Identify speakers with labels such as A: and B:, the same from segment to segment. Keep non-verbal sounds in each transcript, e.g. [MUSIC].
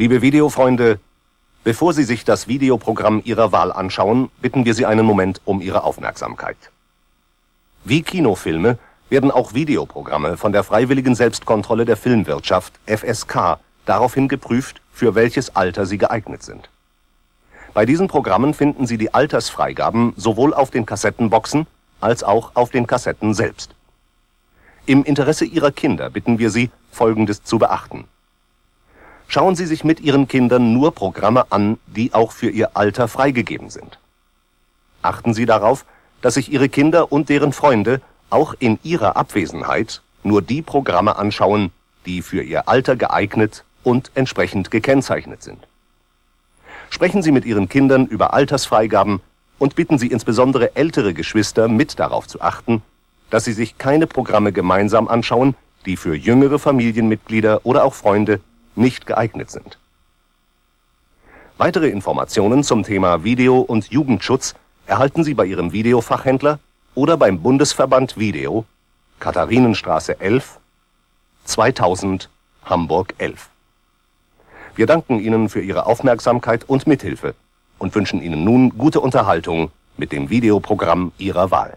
A: Liebe Videofreunde, bevor Sie sich das Videoprogramm Ihrer Wahl anschauen, bitten wir Sie einen Moment um Ihre Aufmerksamkeit. Wie Kinofilme werden auch Videoprogramme von der Freiwilligen Selbstkontrolle der Filmwirtschaft FSK daraufhin geprüft, für welches Alter sie geeignet sind. Bei diesen Programmen finden Sie die Altersfreigaben sowohl auf den Kassettenboxen als auch auf den Kassetten selbst. Im Interesse Ihrer Kinder bitten wir Sie, Folgendes zu beachten. Schauen Sie sich mit Ihren Kindern nur Programme an, die auch für Ihr Alter freigegeben sind. Achten Sie darauf, dass sich Ihre Kinder und deren Freunde auch in ihrer Abwesenheit nur die Programme anschauen, die für ihr Alter geeignet und entsprechend gekennzeichnet sind. Sprechen Sie mit Ihren Kindern über Altersfreigaben und bitten Sie insbesondere ältere Geschwister mit darauf zu achten, dass sie sich keine Programme gemeinsam anschauen, die für jüngere Familienmitglieder oder auch Freunde nicht geeignet sind. Weitere Informationen zum Thema Video- und Jugendschutz erhalten Sie bei Ihrem Videofachhändler oder beim Bundesverband Video, Katharinenstraße 11, 2000, Hamburg 11. Wir danken Ihnen für Ihre Aufmerksamkeit und Mithilfe und wünschen Ihnen nun gute Unterhaltung mit dem Videoprogramm Ihrer Wahl.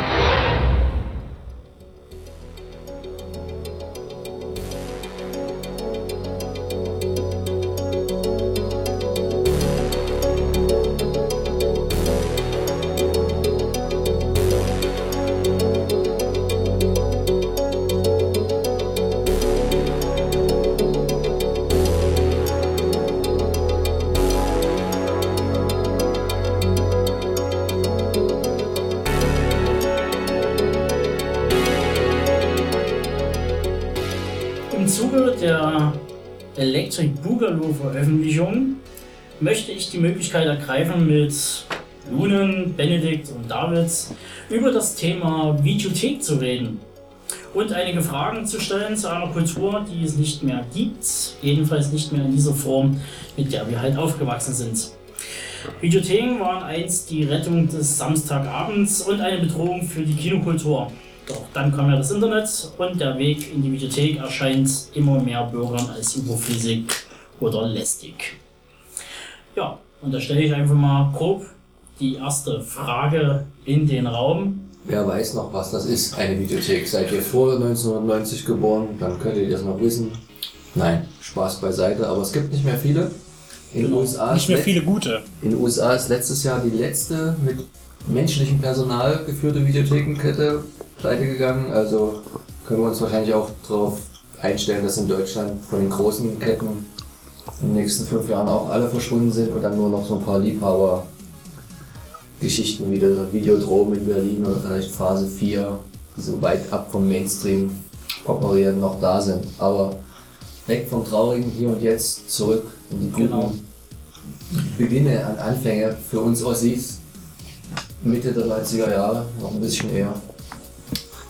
B: Electric Boogaloo Veröffentlichung möchte ich die Möglichkeit ergreifen, mit Lunen, Benedikt und David über das Thema Videothek zu reden und einige Fragen zu stellen zu einer Kultur, die es nicht mehr gibt, jedenfalls nicht mehr in dieser Form, mit der wir halt aufgewachsen sind. Videotheken waren einst die Rettung des Samstagabends und eine Bedrohung für die Kinokultur. Doch dann kam ja das Internet und der Weg in die Videothek erscheint immer mehr Bürgern als überflüssig oder lästig. Ja, und da stelle ich einfach mal grob die erste Frage in den Raum.
C: Wer weiß noch, was das ist, eine Videothek? Seid ihr vor 1990 geboren? Dann könntet ihr das noch wissen. Nein, Spaß beiseite, aber es gibt nicht mehr viele. In den USA
D: Nicht mehr
C: ist
D: viele gute.
C: In den USA ist letztes Jahr die letzte mit menschlichem Personal geführte Videothekenkette pleite gegangen. Also können wir uns wahrscheinlich auch darauf einstellen, dass in Deutschland von den großen Ketten in den nächsten fünf Jahren auch alle verschwunden sind und dann nur noch so ein paar Liebhaber Geschichten wie der Videodrom in Berlin oder vielleicht Phase 4, die so weit ab vom Mainstream operieren, noch da sind. Aber weg vom Traurigen hier und jetzt zurück in die guten
B: Genau.
C: Beginne an Anfänge für uns Ossis. Mitte der 90er Jahre, noch ein bisschen eher.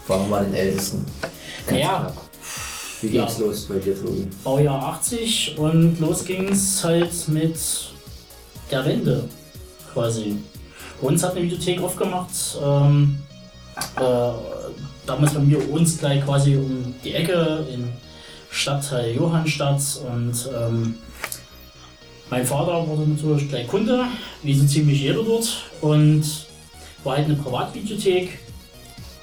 C: Fangen wir mal den Ältesten. Ganz
B: Ja.
C: knapp. Wie
B: Ja.
C: ging's los bei dir, Tobi?
B: Baujahr 80 und los ging's halt mit der Wende quasi. Bei uns hat eine Videothek aufgemacht. Ähm, äh, damals bei mir uns gleich quasi um die Ecke in Stadtteil Johannstadt und ähm, mein Vater wurde natürlich gleich Kunde, wie so ziemlich jeder dort und war halt eine Privatvideothek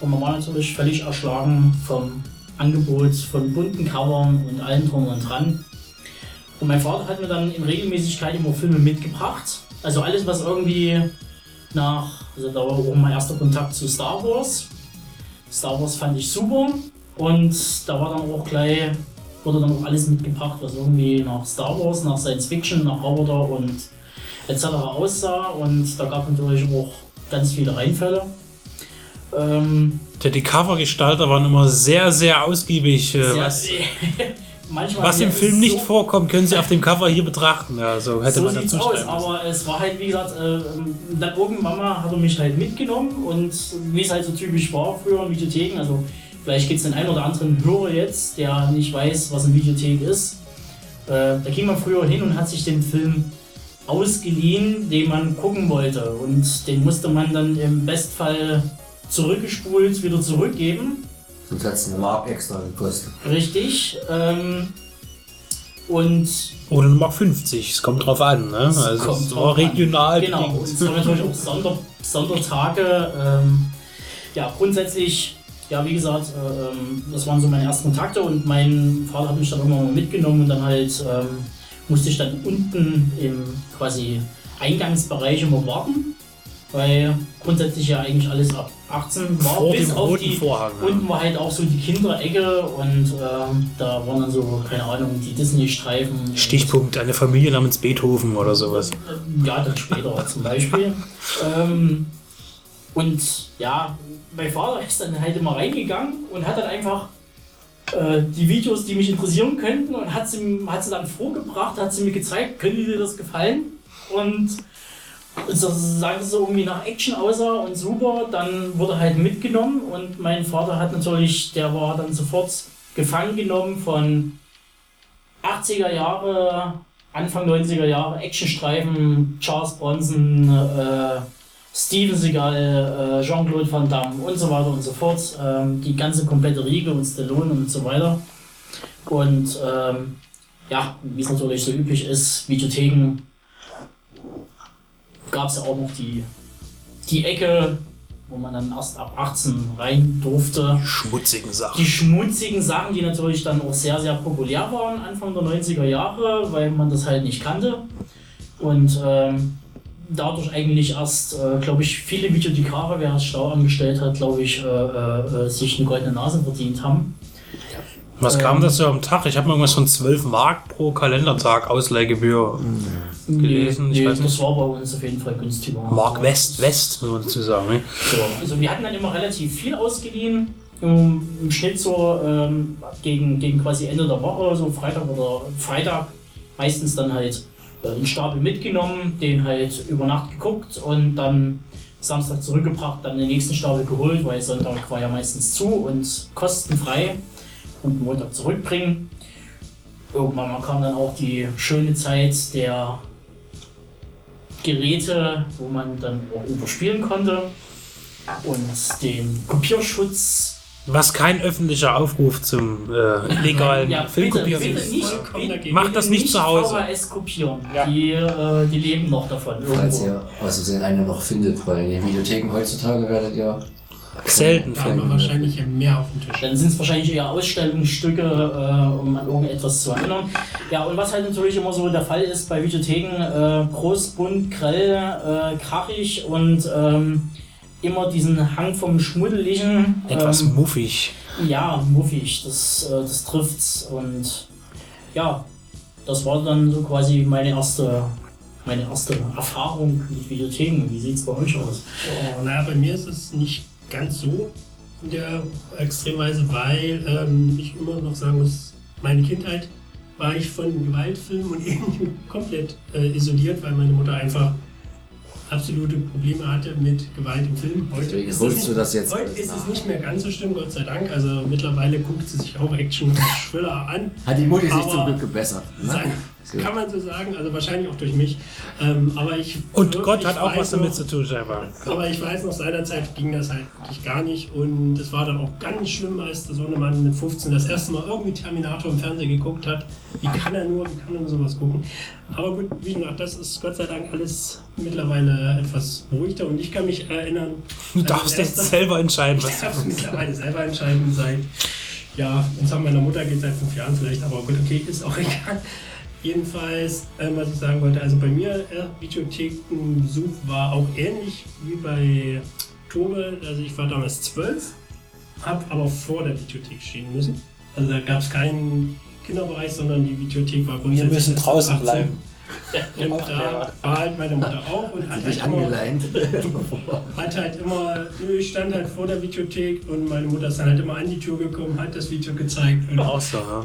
B: und man war natürlich völlig erschlagen vom Angebot von bunten Covern und allem drum und dran. Und mein Vater hat mir dann in Regelmäßigkeit immer Filme mitgebracht. Also alles, was irgendwie nach, also da war auch mein erster Kontakt zu Star Wars. Star Wars fand ich super und da war dann auch gleich, wurde dann auch alles mitgebracht, was irgendwie nach Star Wars, nach Science Fiction, nach Roboter und etc. aussah. Und da gab es natürlich auch ganz viele Reinfälle. Ähm,
D: Der die Covergestalter waren immer sehr, sehr ausgiebig. Äh,
B: sehr-
D: was, [LAUGHS] was im Film
B: es
D: nicht
B: so-
D: vorkommt, können Sie auf dem Cover hier betrachten. Ja, so hätte
B: so
D: man
B: sieht's
D: dazu
B: aus, aber es war halt, wie gesagt, äh, dann irgendwann mal hat er mich halt mitgenommen und wie es halt so typisch war früher in Videotheken, also vielleicht gibt es den einen oder anderen Hörer jetzt, der nicht weiß, was eine Videothek ist. Äh, da ging man früher hin und hat sich den Film ausgeliehen, den man gucken wollte. Und den musste man dann im Bestfall zurückgespult wieder zurückgeben.
C: Sonst hat es eine Mark extra gekostet.
B: Richtig. Ähm, und
D: Oder eine Mark 50, es kommt drauf an. Ne? Also
B: kommt
D: es
B: drauf
D: war
B: an.
D: regional
B: Genau,
D: bedingt.
B: und es waren natürlich auch Sonder, Sondertage. Ähm, ja, grundsätzlich, ja, wie gesagt, äh, ähm, das waren so meine ersten Kontakte und mein Vater hat mich dann irgendwann mal mitgenommen und dann halt ähm, musste ich dann unten im quasi Eingangsbereich immer warten, weil grundsätzlich ja eigentlich alles ab 18 war.
D: Vor
B: bis
D: dem
B: auf
D: roten
B: die,
D: Vorhang, ja.
B: Unten war halt auch so die Kinderecke und ähm, da waren dann so, keine Ahnung, die Disney-Streifen.
D: Stichpunkt, eine Familie namens Beethoven oder sowas.
B: Ja, dann später [LAUGHS] zum Beispiel. ähm, und ja, mein Vater ist dann halt immer reingegangen und hat dann einfach äh, die Videos, die mich interessieren könnten, und hat sie, hat sie dann vorgebracht, hat sie mir gezeigt, könnte dir das gefallen? Und so, es so irgendwie nach Action aussah und super, dann wurde halt mitgenommen und mein Vater hat natürlich, der war dann sofort gefangen genommen von 80er Jahre, Anfang 90er Jahre Actionstreifen, Charles Bronson, äh, Steven Seagal, äh, Jean-Claude Van Damme und so weiter und so fort. Ähm, die ganze komplette Riege und Stallone und so weiter. Und ähm, ja, wie es natürlich so üblich ist, Videotheken gab es ja auch noch die, die Ecke, wo man dann erst ab 18 rein durfte.
D: Schmutzigen
B: Die
D: Sachen.
B: schmutzigen Sachen, die natürlich dann auch sehr, sehr populär waren Anfang der 90er Jahre, weil man das halt nicht kannte. Und ähm, dadurch eigentlich erst, äh, glaube ich, viele Videothekare, wer das Stau angestellt hat, glaube ich, äh, äh, äh, sich eine goldene Nase verdient haben.
D: Was
B: Ähm,
D: kam das so am Tag? Ich habe irgendwas von 12 Mark pro Kalendertag Ausleihgebühr gelesen. Ich
B: Nee,
D: weiß
B: das
D: nicht.
B: war bei uns auf jeden Fall günstiger.
D: Mark West, West, muss man dazu sagen. Ne?
B: So, also wir hatten dann immer relativ viel ausgeliehen. Im, im Schnitt so ähm, gegen, gegen quasi Ende der Woche, so Freitag oder Freitag, meistens dann halt äh, einen Stapel mitgenommen, den halt über Nacht geguckt und dann Samstag zurückgebracht, dann den nächsten Stapel geholt, weil Sonntag war ja meistens zu und kostenfrei und Montag zurückbringen. Irgendwann kam dann auch die schöne Zeit der Geräte, wo man dann auch überspielen konnte und den Kopierschutz.
D: Was kein öffentlicher Aufruf zum äh, legalen
B: Ja,
D: Filmkopieren
B: bitte
D: ist.
B: nicht, bitte.
D: Macht das nicht zu Hause.
B: VHS kopieren.
D: Ja.
B: Die, äh, die leben noch davon.
C: Falls
B: Irgendwo.
C: ihr aus Versehen eine noch findet, weil in den Videotheken heutzutage werdet ihr
D: Selten.
E: Da haben wir wahrscheinlich mehr auf dem Tisch.
B: Dann sind es wahrscheinlich eher Ausstellungsstücke, äh, um an irgendetwas zu erinnern. Ja, und was halt natürlich immer so der Fall ist bei Videotheken, äh, groß, bunt, grell, äh, krachig und ähm, immer diesen Hang vom Schmuddeligen.
D: Etwas
B: ähm,
D: muffig.
B: Ja, muffig, das, äh, das trifft's. Und ja, das war dann so quasi meine erste, meine erste Erfahrung mit Videotheken. Wie sieht's bei euch aus?
E: Oh, naja, bei mir ist es nicht ganz so in der Extremweise, weil ähm, ich immer noch sagen muss, meine Kindheit war ich von Gewaltfilmen und [LAUGHS] Ähnlichem komplett äh, isoliert, weil meine Mutter einfach absolute Probleme hatte mit Gewalt im Film. Heute
C: Deswegen
E: ist,
C: holst
E: das
C: du
E: nicht,
C: das jetzt
E: heute ist es nicht mehr ganz so schlimm, Gott sei Dank. Also mittlerweile guckt sie sich auch Action Thriller an.
C: Hat die Mutti sich zum Glück gebessert. Ne?
E: Sagen, kann man so sagen, also wahrscheinlich auch durch mich. Ähm, aber ich
D: Und
E: wirklich
D: Gott hat auch
E: weiß
D: was damit
E: noch-
D: zu tun, scheinbar.
E: aber ich weiß noch, seinerzeit ging das halt wirklich gar nicht. Und es war dann auch ganz schlimm, als der Sohnemann mit 15 das erste Mal irgendwie Terminator im Fernsehen geguckt hat. Wie kann er nur, wie kann er nur sowas gucken? Aber gut, wie gesagt, das ist Gott sei Dank alles mittlerweile etwas beruhigter. Und ich kann mich erinnern.
D: Du darfst jetzt selber entscheiden, was
E: ich
D: du
E: darf mittlerweile selber entscheiden seit, ja, uns haben meiner Mutter geht seit fünf Jahren vielleicht, aber gut, okay, ist auch [LAUGHS] egal. Jedenfalls, ähm, was ich sagen wollte, also bei mir, äh, Videothekenbesuch war auch ähnlich wie bei Tobe. Also ich war damals zwölf, habe aber vor der Videothek stehen müssen. Also da gab es keinen Kinderbereich, sondern die Videothek war
D: Wir
E: grundsätzlich
D: müssen
E: erst
D: draußen
E: 18.
D: bleiben.
E: Und da war halt meine Mutter auch und hat
C: Sich
E: halt immer,
C: angeleint.
E: hat halt immer, ich stand halt vor der Videothek und meine Mutter ist dann halt immer an die Tür gekommen, hat das Video gezeigt und
D: Auch so, ja.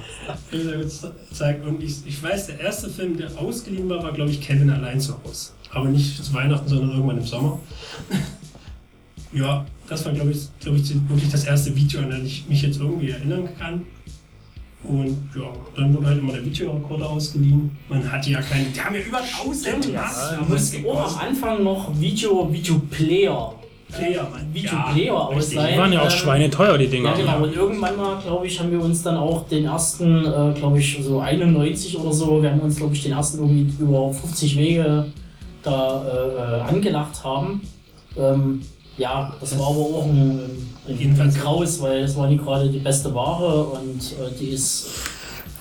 E: Bilder gezeigt. Und ich, ich weiß, der erste Film, der ausgeliehen war, war glaube ich Kevin allein zu Hause. Aber nicht zu Weihnachten, sondern irgendwann im Sommer. ja, das war glaube ich, glaub ich wirklich das erste Video, an das ich mich jetzt irgendwie erinnern kann. Und ja, dann wurde halt immer der Videorekorder ausgeliehen. Man hatte ja keine, die haben ja über 1000 Mark
B: Du musst auch am Anfang noch Video, Videoplayer,
E: Player, Mann.
B: Videoplayer
E: Ja,
B: ausleihen.
D: Die waren ja auch
B: Ähm,
D: schweineteuer, die
B: Ja,
D: Dinger.
B: genau. Und irgendwann mal, glaube ich, haben wir uns dann auch den ersten, äh, glaube ich, so 91 oder so, wir haben uns, glaube ich, den ersten irgendwie über 50 Wege da äh, äh, angelacht haben. Ähm, ja, das war aber auch ein, ein, ein
E: Jedenfalls-
B: Graus, weil das war nicht gerade die beste Ware und äh, die ist.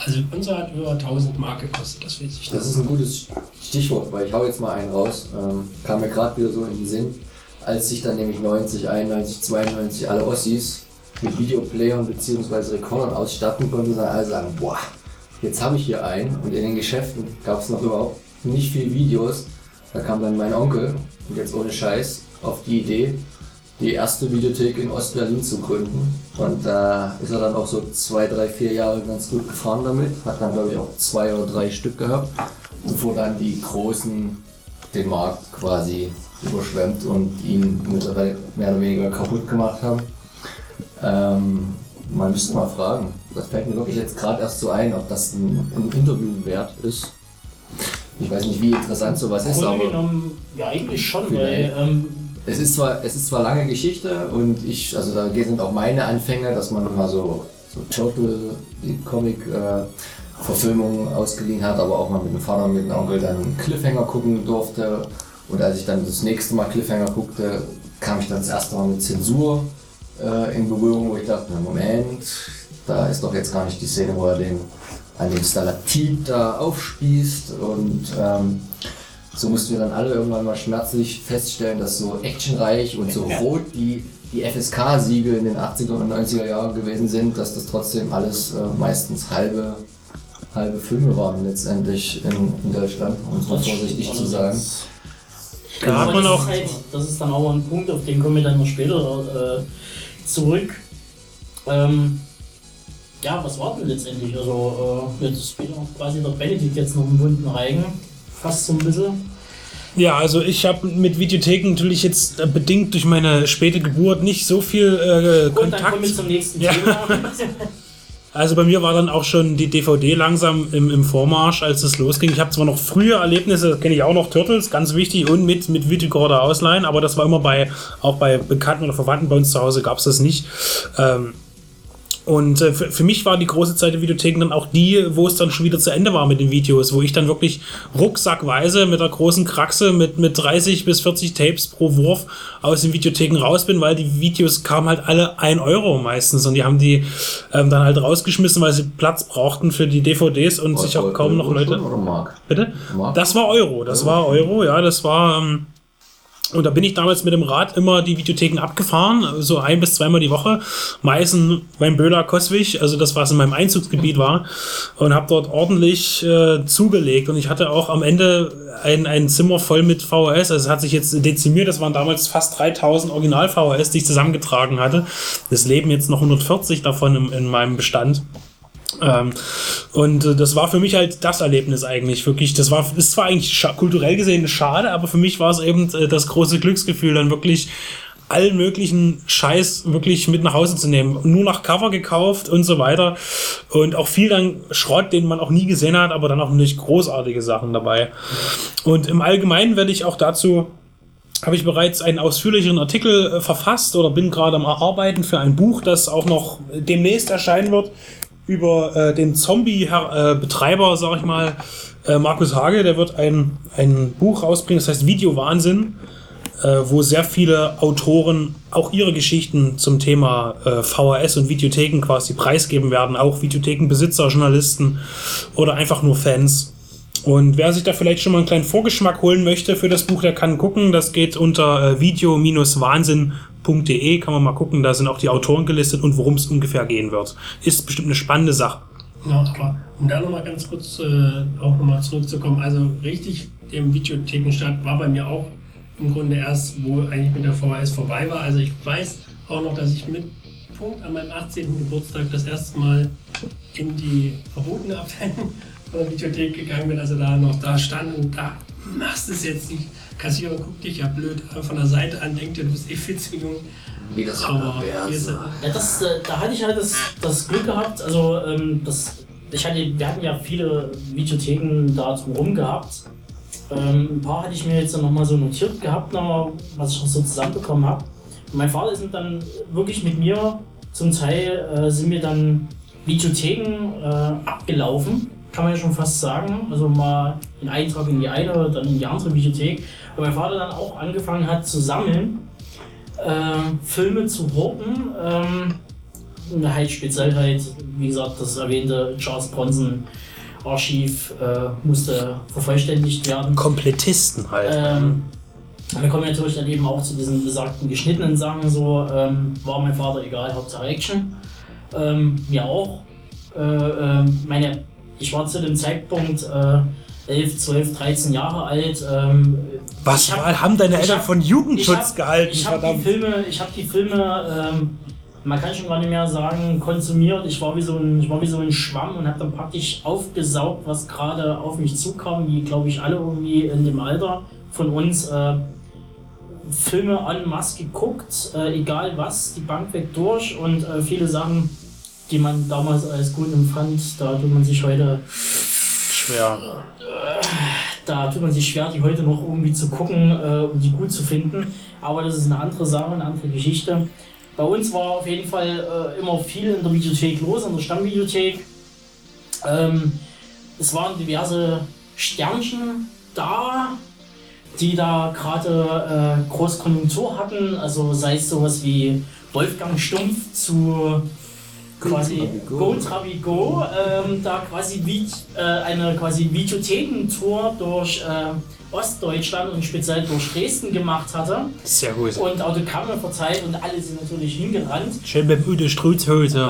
E: Also unser hat über 1000 Mark gekostet, das weiß ich
C: Das ist ein gutes Stichwort, weil ich hau jetzt mal einen raus. Ähm, kam mir gerade wieder so in den Sinn, als sich dann nämlich 90, 91, 92 alle Ossis mit Videoplayern bzw. Rekordern ausstatten konnten, dann alle sagen, boah, jetzt habe ich hier einen. Und in den Geschäften gab es noch überhaupt nicht viel Videos. Da kam dann mein Onkel, und jetzt ohne Scheiß, auf die Idee, die erste Videothek in Ostberlin zu gründen. Und da ist er dann auch so zwei, drei, vier Jahre ganz gut gefahren damit. Hat dann, glaube ich, auch zwei oder drei Stück gehabt. Bevor dann die Großen den Markt quasi überschwemmt und ihn mittlerweile mehr oder weniger kaputt gemacht haben. Ähm, man müsste mal fragen. Das fällt mir wirklich jetzt gerade erst so ein, ob das ein, ein Interview wert ist. Ich weiß nicht, wie interessant sowas ist, aber
B: genommen, ja, eigentlich schon,
C: Vielleicht.
B: weil. Ähm,
C: es ist zwar, es ist zwar lange Geschichte und ich, also da sind auch meine Anfänge, dass man mal so, so Turtle, die Comic-Verfilmung ausgeliehen hat, aber auch mal mit dem Vater und mit dem Onkel dann Cliffhanger gucken durfte. Und als ich dann das nächste Mal Cliffhanger guckte, kam ich dann das erste Mal mit Zensur äh, in Berührung, wo ich dachte, Moment, da ist doch jetzt gar nicht die Szene, wo er den an dem Stalatit da aufspießt und ähm, so mussten wir dann alle irgendwann mal schmerzlich feststellen, dass so actionreich und so rot die, die FSK-Siegel in den 80er und 90er Jahren gewesen sind, dass das trotzdem alles äh, meistens halbe, halbe Filme waren letztendlich in, in Deutschland, um es mal vorsichtig zu sagen.
D: Da hat man
B: das,
D: auch.
B: ist halt, das ist dann auch ein Punkt, auf den kommen wir dann noch später äh, zurück. Ähm, ja, was war denn letztendlich? Also, äh, jetzt wieder quasi der Benedikt jetzt noch einen bunten Reigen. Fast so ein bisschen.
D: Ja, also ich habe mit Videotheken natürlich jetzt äh, bedingt durch meine späte Geburt nicht so viel äh,
B: Und dann kommen wir
D: Kontakt.
B: zum nächsten
D: Ja.
B: Thema. [LAUGHS]
D: Also bei mir war dann auch schon die DVD langsam im, im Vormarsch, als es losging. Ich habe zwar noch frühe Erlebnisse, das kenne ich auch noch, Turtles, ganz wichtig, und mit, mit Videorekorder ausleihen, aber das war immer bei, auch bei Bekannten oder Verwandten bei uns zu Hause gab es das nicht. Ähm, und äh, für, für mich war die große Zeit der Videotheken dann auch die, wo es dann schon wieder zu Ende war mit den Videos, wo ich dann wirklich rucksackweise mit der großen Kraxe mit, mit 30 bis 40 Tapes pro Wurf aus den Videotheken raus bin, weil die Videos kamen halt alle 1 Euro meistens und die haben die ähm, dann halt rausgeschmissen, weil sie Platz brauchten für die DVDs und sich auch kaum noch Leute. Bitte?
C: Mark?
D: Das war Euro, das war Euro, ja, das war. Ähm, und da bin ich damals mit dem Rad immer die Videotheken abgefahren, so ein bis zweimal die Woche. Meistens beim Böhler Koswig, also das, was in meinem Einzugsgebiet war. Und habe dort ordentlich äh, zugelegt. Und ich hatte auch am Ende ein, ein Zimmer voll mit VHS. Also es hat sich jetzt dezimiert. Das waren damals fast 3000 Original-VHS, die ich zusammengetragen hatte. Es leben jetzt noch 140 davon im, in meinem Bestand. Ähm, und äh, das war für mich halt das Erlebnis eigentlich wirklich. Das war ist zwar eigentlich kulturell gesehen schade, aber für mich war es eben äh, das große Glücksgefühl, dann wirklich allen möglichen Scheiß wirklich mit nach Hause zu nehmen. Nur nach Cover gekauft und so weiter. Und auch viel dann Schrott, den man auch nie gesehen hat, aber dann auch nicht großartige Sachen dabei. Und im Allgemeinen werde ich auch dazu habe ich bereits einen ausführlicheren Artikel äh, verfasst oder bin gerade am Arbeiten für ein Buch, das auch noch demnächst erscheinen wird über äh, den Zombie-Betreiber, sag ich mal, äh, Markus Hage. Der wird ein, ein Buch rausbringen, das heißt Videowahnsinn, äh, wo sehr viele Autoren auch ihre Geschichten zum Thema äh, VHS und Videotheken quasi preisgeben werden. Auch Videothekenbesitzer, Journalisten oder einfach nur Fans. Und wer sich da vielleicht schon mal einen kleinen Vorgeschmack holen möchte für das Buch, der kann gucken. Das geht unter äh, video-wahnsinn.de. Kann man mal gucken. Da sind auch die Autoren gelistet und worum es ungefähr gehen wird. Ist bestimmt eine spannende Sache.
E: Ja, aber um da nochmal ganz kurz äh, auch nochmal zurückzukommen, also richtig, dem Videothekenstart war bei mir auch im Grunde erst, wo eigentlich mit der VHS vorbei war. Also ich weiß auch noch, dass ich mit Punkt an meinem 18. Geburtstag das erste Mal in die verbotene Abteilung von der Videothek gegangen bin, also da noch da stand und da machst es jetzt nicht. Kassierer guckt dich ja blöd von der Seite an, denkt dir, du bist eh viel zu jung.
C: Wie das
E: Aber ist.
B: Ja, das, äh, da hatte ich halt das, das Glück gehabt, also ähm, das, ich hatte, wir hatten ja viele Videotheken da drumherum gehabt. Ähm, ein paar hatte ich mir jetzt nochmal so notiert gehabt, noch, was ich noch so zusammenbekommen habe. Mein Vater ist dann wirklich mit mir, zum Teil äh, sind wir dann Videotheken äh, abgelaufen, kann man ja schon fast sagen. Also mal einen Eintrag in die eine, dann in die andere Videothek. Weil mein Vater dann auch angefangen hat zu sammeln äh, Filme zu horten. Ähm, halt speziell halt, wie gesagt, das erwähnte Charles Bronson Archiv äh, musste vervollständigt werden.
D: Komplettisten halt.
B: Ähm, wir kommen natürlich dann eben auch zu diesen besagten geschnittenen Sachen. So ähm, war mein Vater egal, Hauptsache Action. Ähm, mir auch. Äh, ähm, meine, ich war zu dem Zeitpunkt äh, 11, 12, 13 Jahre alt. Ähm,
D: Was
B: ich hab-
D: haben deine Eltern
B: hab-
D: von Jugendschutz
B: ich hab,
D: gehalten?
B: Ich habe die. Filme, ich habe die Filme, ähm, man kann schon gar nicht mehr sagen, konsumiert. Ich war wie so ein, ich war wie so ein Schwamm und habe dann praktisch aufgesaugt, was gerade auf mich zukam, wie glaube ich alle irgendwie in dem Alter von uns. Äh, Filme en masse geguckt, äh, egal was, die Bank weg durch und äh, viele Sachen, die man damals als gut empfand, da tut man sich heute
D: Schwer.
B: Da tut man sich schwer, die heute noch irgendwie zu gucken äh, und die gut zu finden. Aber das ist eine andere Sache, eine andere Geschichte. Bei uns war auf jeden Fall äh, immer viel in der Videothek los, in der Stammvideothek. Ähm, es waren diverse Sternchen da, die da gerade äh, Großkonjunktur hatten. Also sei es sowas wie Wolfgang Stumpf zu quasi
C: Trabigo.
B: Go Trabigo, ähm, da quasi wie, äh, eine quasi Videothekentour durch äh, Ostdeutschland und speziell durch Dresden gemacht hatte
D: Sehr gut.
B: und Autogramme verteilt und alle sind natürlich hingerannt.
D: Schön mit Ude Struthhose.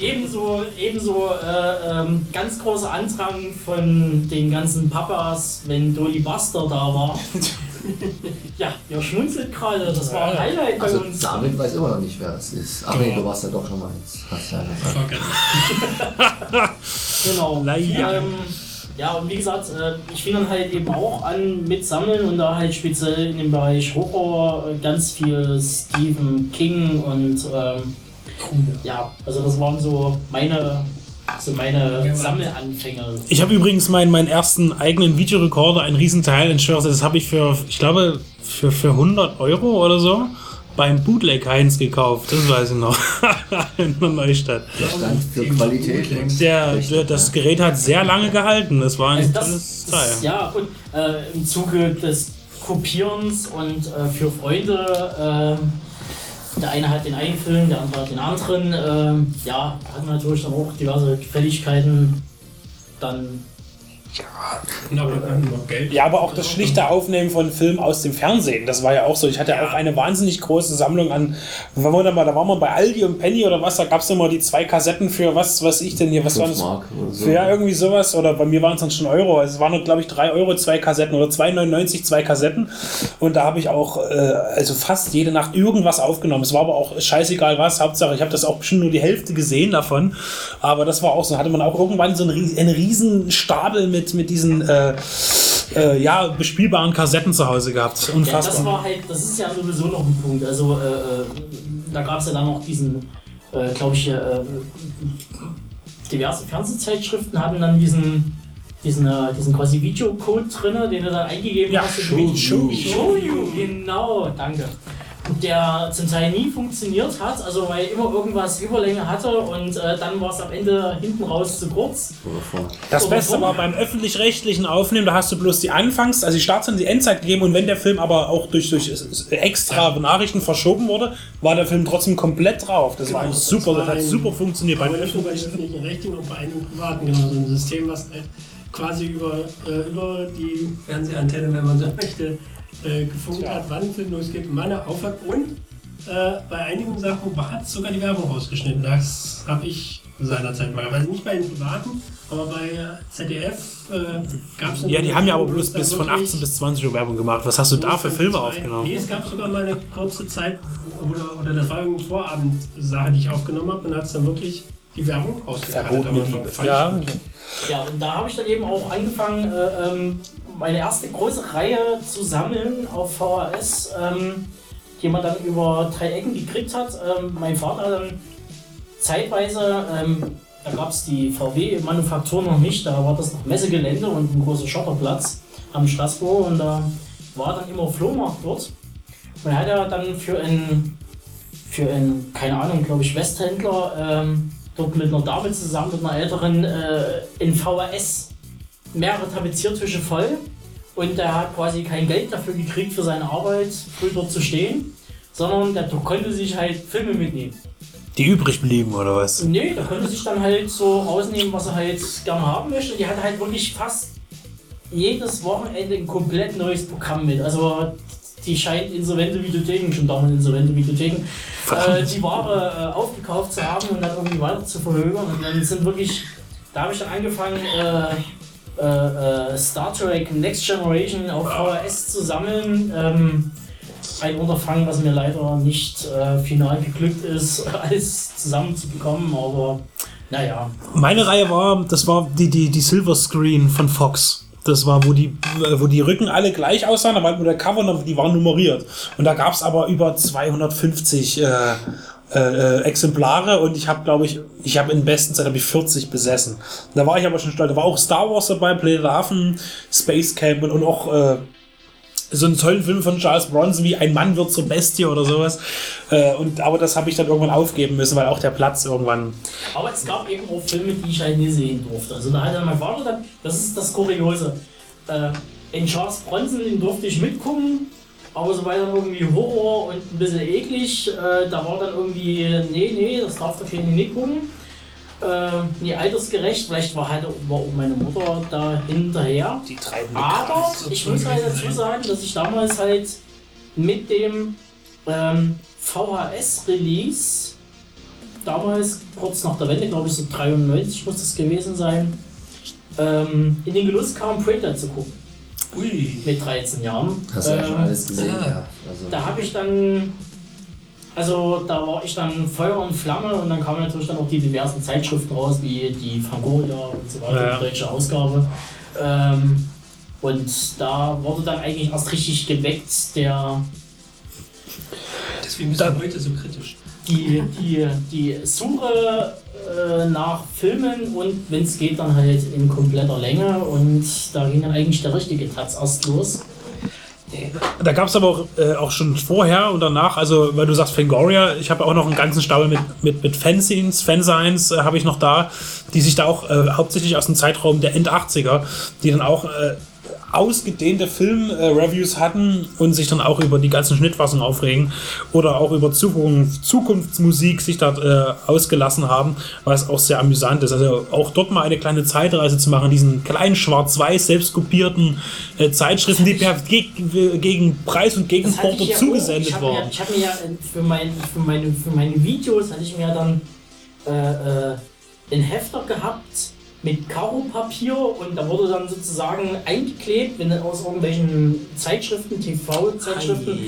B: Äh, ebenso ebenso äh, ähm, ganz großer Andrang von den ganzen Papas, wenn Dolly Buster da war. [LAUGHS] [LAUGHS] ja, ihr schmunzelt gerade, das war ein Highlight bei
C: Also
B: uns.
C: David weiß immer noch nicht, wer das ist. Ach nee, du warst ja doch schon mal jetzt. Hast ja gesagt. [LAUGHS]
B: Genau.
D: Leider.
B: Ähm, ja, und wie gesagt, äh, ich fing dann halt eben auch an mit Sammeln und da halt speziell in dem Bereich Horror äh, ganz viel Stephen King und ähm, ja, also das waren so meine, so meine Sammelanfänge.
D: Ich habe übrigens meinen, meinen ersten eigenen Videorekorder, einen Riesenteil in Schwörse, das habe ich für, ich glaube, für, für 100 Euro oder so beim Bootleg Heinz gekauft. Das weiß ich noch. [LAUGHS] in der Neustadt.
C: Stand für Qualität.
D: Der, der, das Gerät hat sehr lange gehalten. Das war ein
B: Also das,
D: tolles
B: das,
D: Teil.
B: ja, und äh, im Zuge des Kopierens und äh, für Freunde, äh, der eine hat den einen Film, der andere hat den anderen, äh, ja, hat man natürlich dann auch diverse Gefälligkeiten. Dann
E: Und aber.
D: Ja, aber auch das schlichte Aufnehmen von Filmen aus dem Fernsehen, das war ja auch so. Ich hatte ja auch eine wahnsinnig große Sammlung an, wenn wir da mal, da waren wir bei Aldi und Penny oder was, da gab es immer die zwei Kassetten für was, was ich denn hier, was war
C: fünf
D: das?
C: Mark oder so.
D: Für ja, irgendwie sowas, oder bei mir waren es dann schon Euro. Also es waren, glaube ich, 3 Euro zwei Kassetten oder 2,99 zwei Kassetten. Und da habe ich auch, äh, also fast jede Nacht irgendwas aufgenommen. Es war aber auch scheißegal was, Hauptsache, ich habe das auch bestimmt nur die Hälfte gesehen davon. Aber das war auch so, hatte man auch irgendwann so einen, einen riesen Stapel mit, mit diesen, äh, äh, ja, bespielbaren Kassetten zu Hause gehabt.
B: Ja, das
D: Unfassbar.
B: war halt, das ist ja sowieso noch ein Punkt. Also äh, äh, da gab es ja dann noch diesen, äh, glaube ich, äh, diverse Fernsehzeitschriften hatten dann diesen, diesen, äh, diesen quasi Videocode drin, den du dann eingegeben
D: Ja,
B: hast.
D: Show You.
B: Show You, genau, danke. Der zum Teil nie funktioniert hat, also weil immer irgendwas Überlänge hatte und äh, dann war es am Ende hinten raus zu kurz.
C: Oder vor-
D: Das Beste war beim öffentlich-rechtlichen Aufnehmen, da hast du bloß die Anfangs-, also die Starts und die Endzeit gegeben und wenn der Film aber auch durch, durch extra Nachrichten verschoben wurde, war der Film trotzdem komplett drauf. Das war
E: Genau,
D: eigentlich
E: das
D: super,
E: war
D: das hat super funktioniert.
E: Nicht nur bei öffentlichen Rechten bei einem privaten, genau, so ein System, was halt quasi über, äh, über die Fernsehantenne, wenn man so möchte, äh, gefunkt hat, wann Film losgeht, wann er aufhört und äh, bei einigen Sachen hat es sogar die Werbung rausgeschnitten. Das habe ich seinerzeit mal gemacht. Also nicht bei den privaten, aber bei ZDF äh, gab es
D: ja, die haben ja aber bloß bis von 18 bis 20 Uhr Werbung gemacht. Was hast du da für Filme aufgenommen?
E: Nee, es gab sogar mal eine kurze Zeit, oder, oder das war irgendeine Vorabendsache, die ich aufgenommen habe, und da hat es dann wirklich die Werbung ich
D: Ja.
B: Ja, und da habe ich dann eben auch angefangen, äh, ähm, meine erste große Reihe zu sammeln auf VHS, ähm, die man dann über drei Ecken gekriegt hat. Ähm, mein Vater dann zeitweise, ähm, da gab es die VW-Manufaktur noch nicht, da war das noch Messegelände und ein großer Schotterplatz am Straßburg und da war dann immer Flohmarkt dort. Und er hat ja dann für einen, für einen, keine Ahnung, glaube ich, Westhändler ähm, dort mit einer Dame zusammen, mit einer älteren, äh, in VHS mehrere Tapeziertische voll. Und er hat quasi kein Geld dafür gekriegt für seine Arbeit, früh dort zu stehen, sondern der konnte sich halt Filme mitnehmen.
D: Die übrig blieben, oder was?
B: Nee, der konnte sich dann halt so rausnehmen, was er halt gerne haben möchte. Die hatte halt wirklich fast jedes Wochenende ein komplett neues Programm mit. Also die scheint insolvente Videotheken, schon damals insolvente Videotheken, äh, die Ware äh, aufgekauft zu haben und dann irgendwie weiter zu verhögern. Und dann sind wirklich, da habe ich dann angefangen, äh, äh, äh, Star Trek Next Generation auf VHS zu sammeln. Ähm, ein Unterfangen, was mir leider nicht äh, final geglückt ist, [LAUGHS] alles zusammenzubekommen, aber naja.
D: Meine Reihe war, das war die, die, die Silver Screen von Fox. Das war, wo die, äh, wo die Rücken alle gleich aussahen, da war nur der Cover, die waren nummeriert. Und da gab es aber über 250 äh, äh, äh, Exemplare und ich habe, glaube ich, ich habe in besten Zeit habe ich 40 besessen. Da war ich aber schon stolz. Da war auch Star Wars dabei, Planet Affen, Space Camp und, und auch äh, so einen tollen Film von Charles Bronson wie Ein Mann wird zur Bestie oder sowas. Äh, und, aber das habe ich dann irgendwann aufgeben müssen, weil auch der Platz irgendwann.
B: Aber es gab eben auch Filme, die ich halt nie sehen durfte. Also da hat dann mein Vater dann, das ist das Kuriose. Äh, in Charles Bronson den durfte ich mitgucken, aber so weiter irgendwie Horror und ein bisschen eklig. Äh, da war dann irgendwie, nee, nee, das darf der Kind nicht gucken. Äh, nee, altersgerecht, vielleicht war halt war auch meine Mutter da hinterher.
D: Die treiben
B: Aber ich muss halt dazu sagen, dass ich damals halt mit dem ähm, VHS-Release, damals kurz nach der Wende, glaube ich so 93 muss das gewesen sein, ähm, in den Genuss kam, Predator zu gucken.
E: Ui.
B: Mit 13 Jahren.
C: Hast du ja schon
B: Ähm,
C: alles gesehen,
E: ah.
C: ja. Also,
B: Da habe ich dann, also da war ich dann Feuer und Flamme und dann kamen natürlich dann auch die diversen Zeitschriften raus, wie die Fangoria und so weiter,
D: Ja.
B: die deutsche Ausgabe. Ähm, und da wurde dann eigentlich erst richtig geweckt, der,
E: Deswegen bist du heute so kritisch.
B: Die, die, die Suche äh, nach Filmen und wenn es geht, dann halt in kompletter Länge und da ging dann eigentlich der richtige Tatz erst los.
D: Da gab es aber auch, äh, auch schon vorher und danach, also weil du sagst Fangoria, ich habe auch noch einen ganzen Stapel mit, mit, mit Fanzines, Fansigns äh, habe ich noch da, die sich da auch äh, hauptsächlich aus dem Zeitraum der End 80er, die dann auch äh, ausgedehnte Film-Reviews hatten und sich dann auch über die ganzen Schnittfassungen aufregen oder auch über Zukunft, Zukunftsmusik sich dort äh, ausgelassen haben, was auch sehr amüsant ist. Also auch dort mal eine kleine Zeitreise zu machen, diesen kleinen schwarz-weiß selbst kopierten äh, Zeitschriften, die per ge gegen Preis und
B: Das
D: gegen
B: hatte ich
D: Porto
B: ja
D: zugesendet
B: ich hab
D: worden.
B: Mir, ich habe mir ja für, mein, für, meine, für meine Videos hatte ich mir dann äh, äh, einen Hefter gehabt mit Karo-Papier und da wurde dann sozusagen eingeklebt, wenn aus irgendwelchen Zeitschriften, TV-Zeitschriften,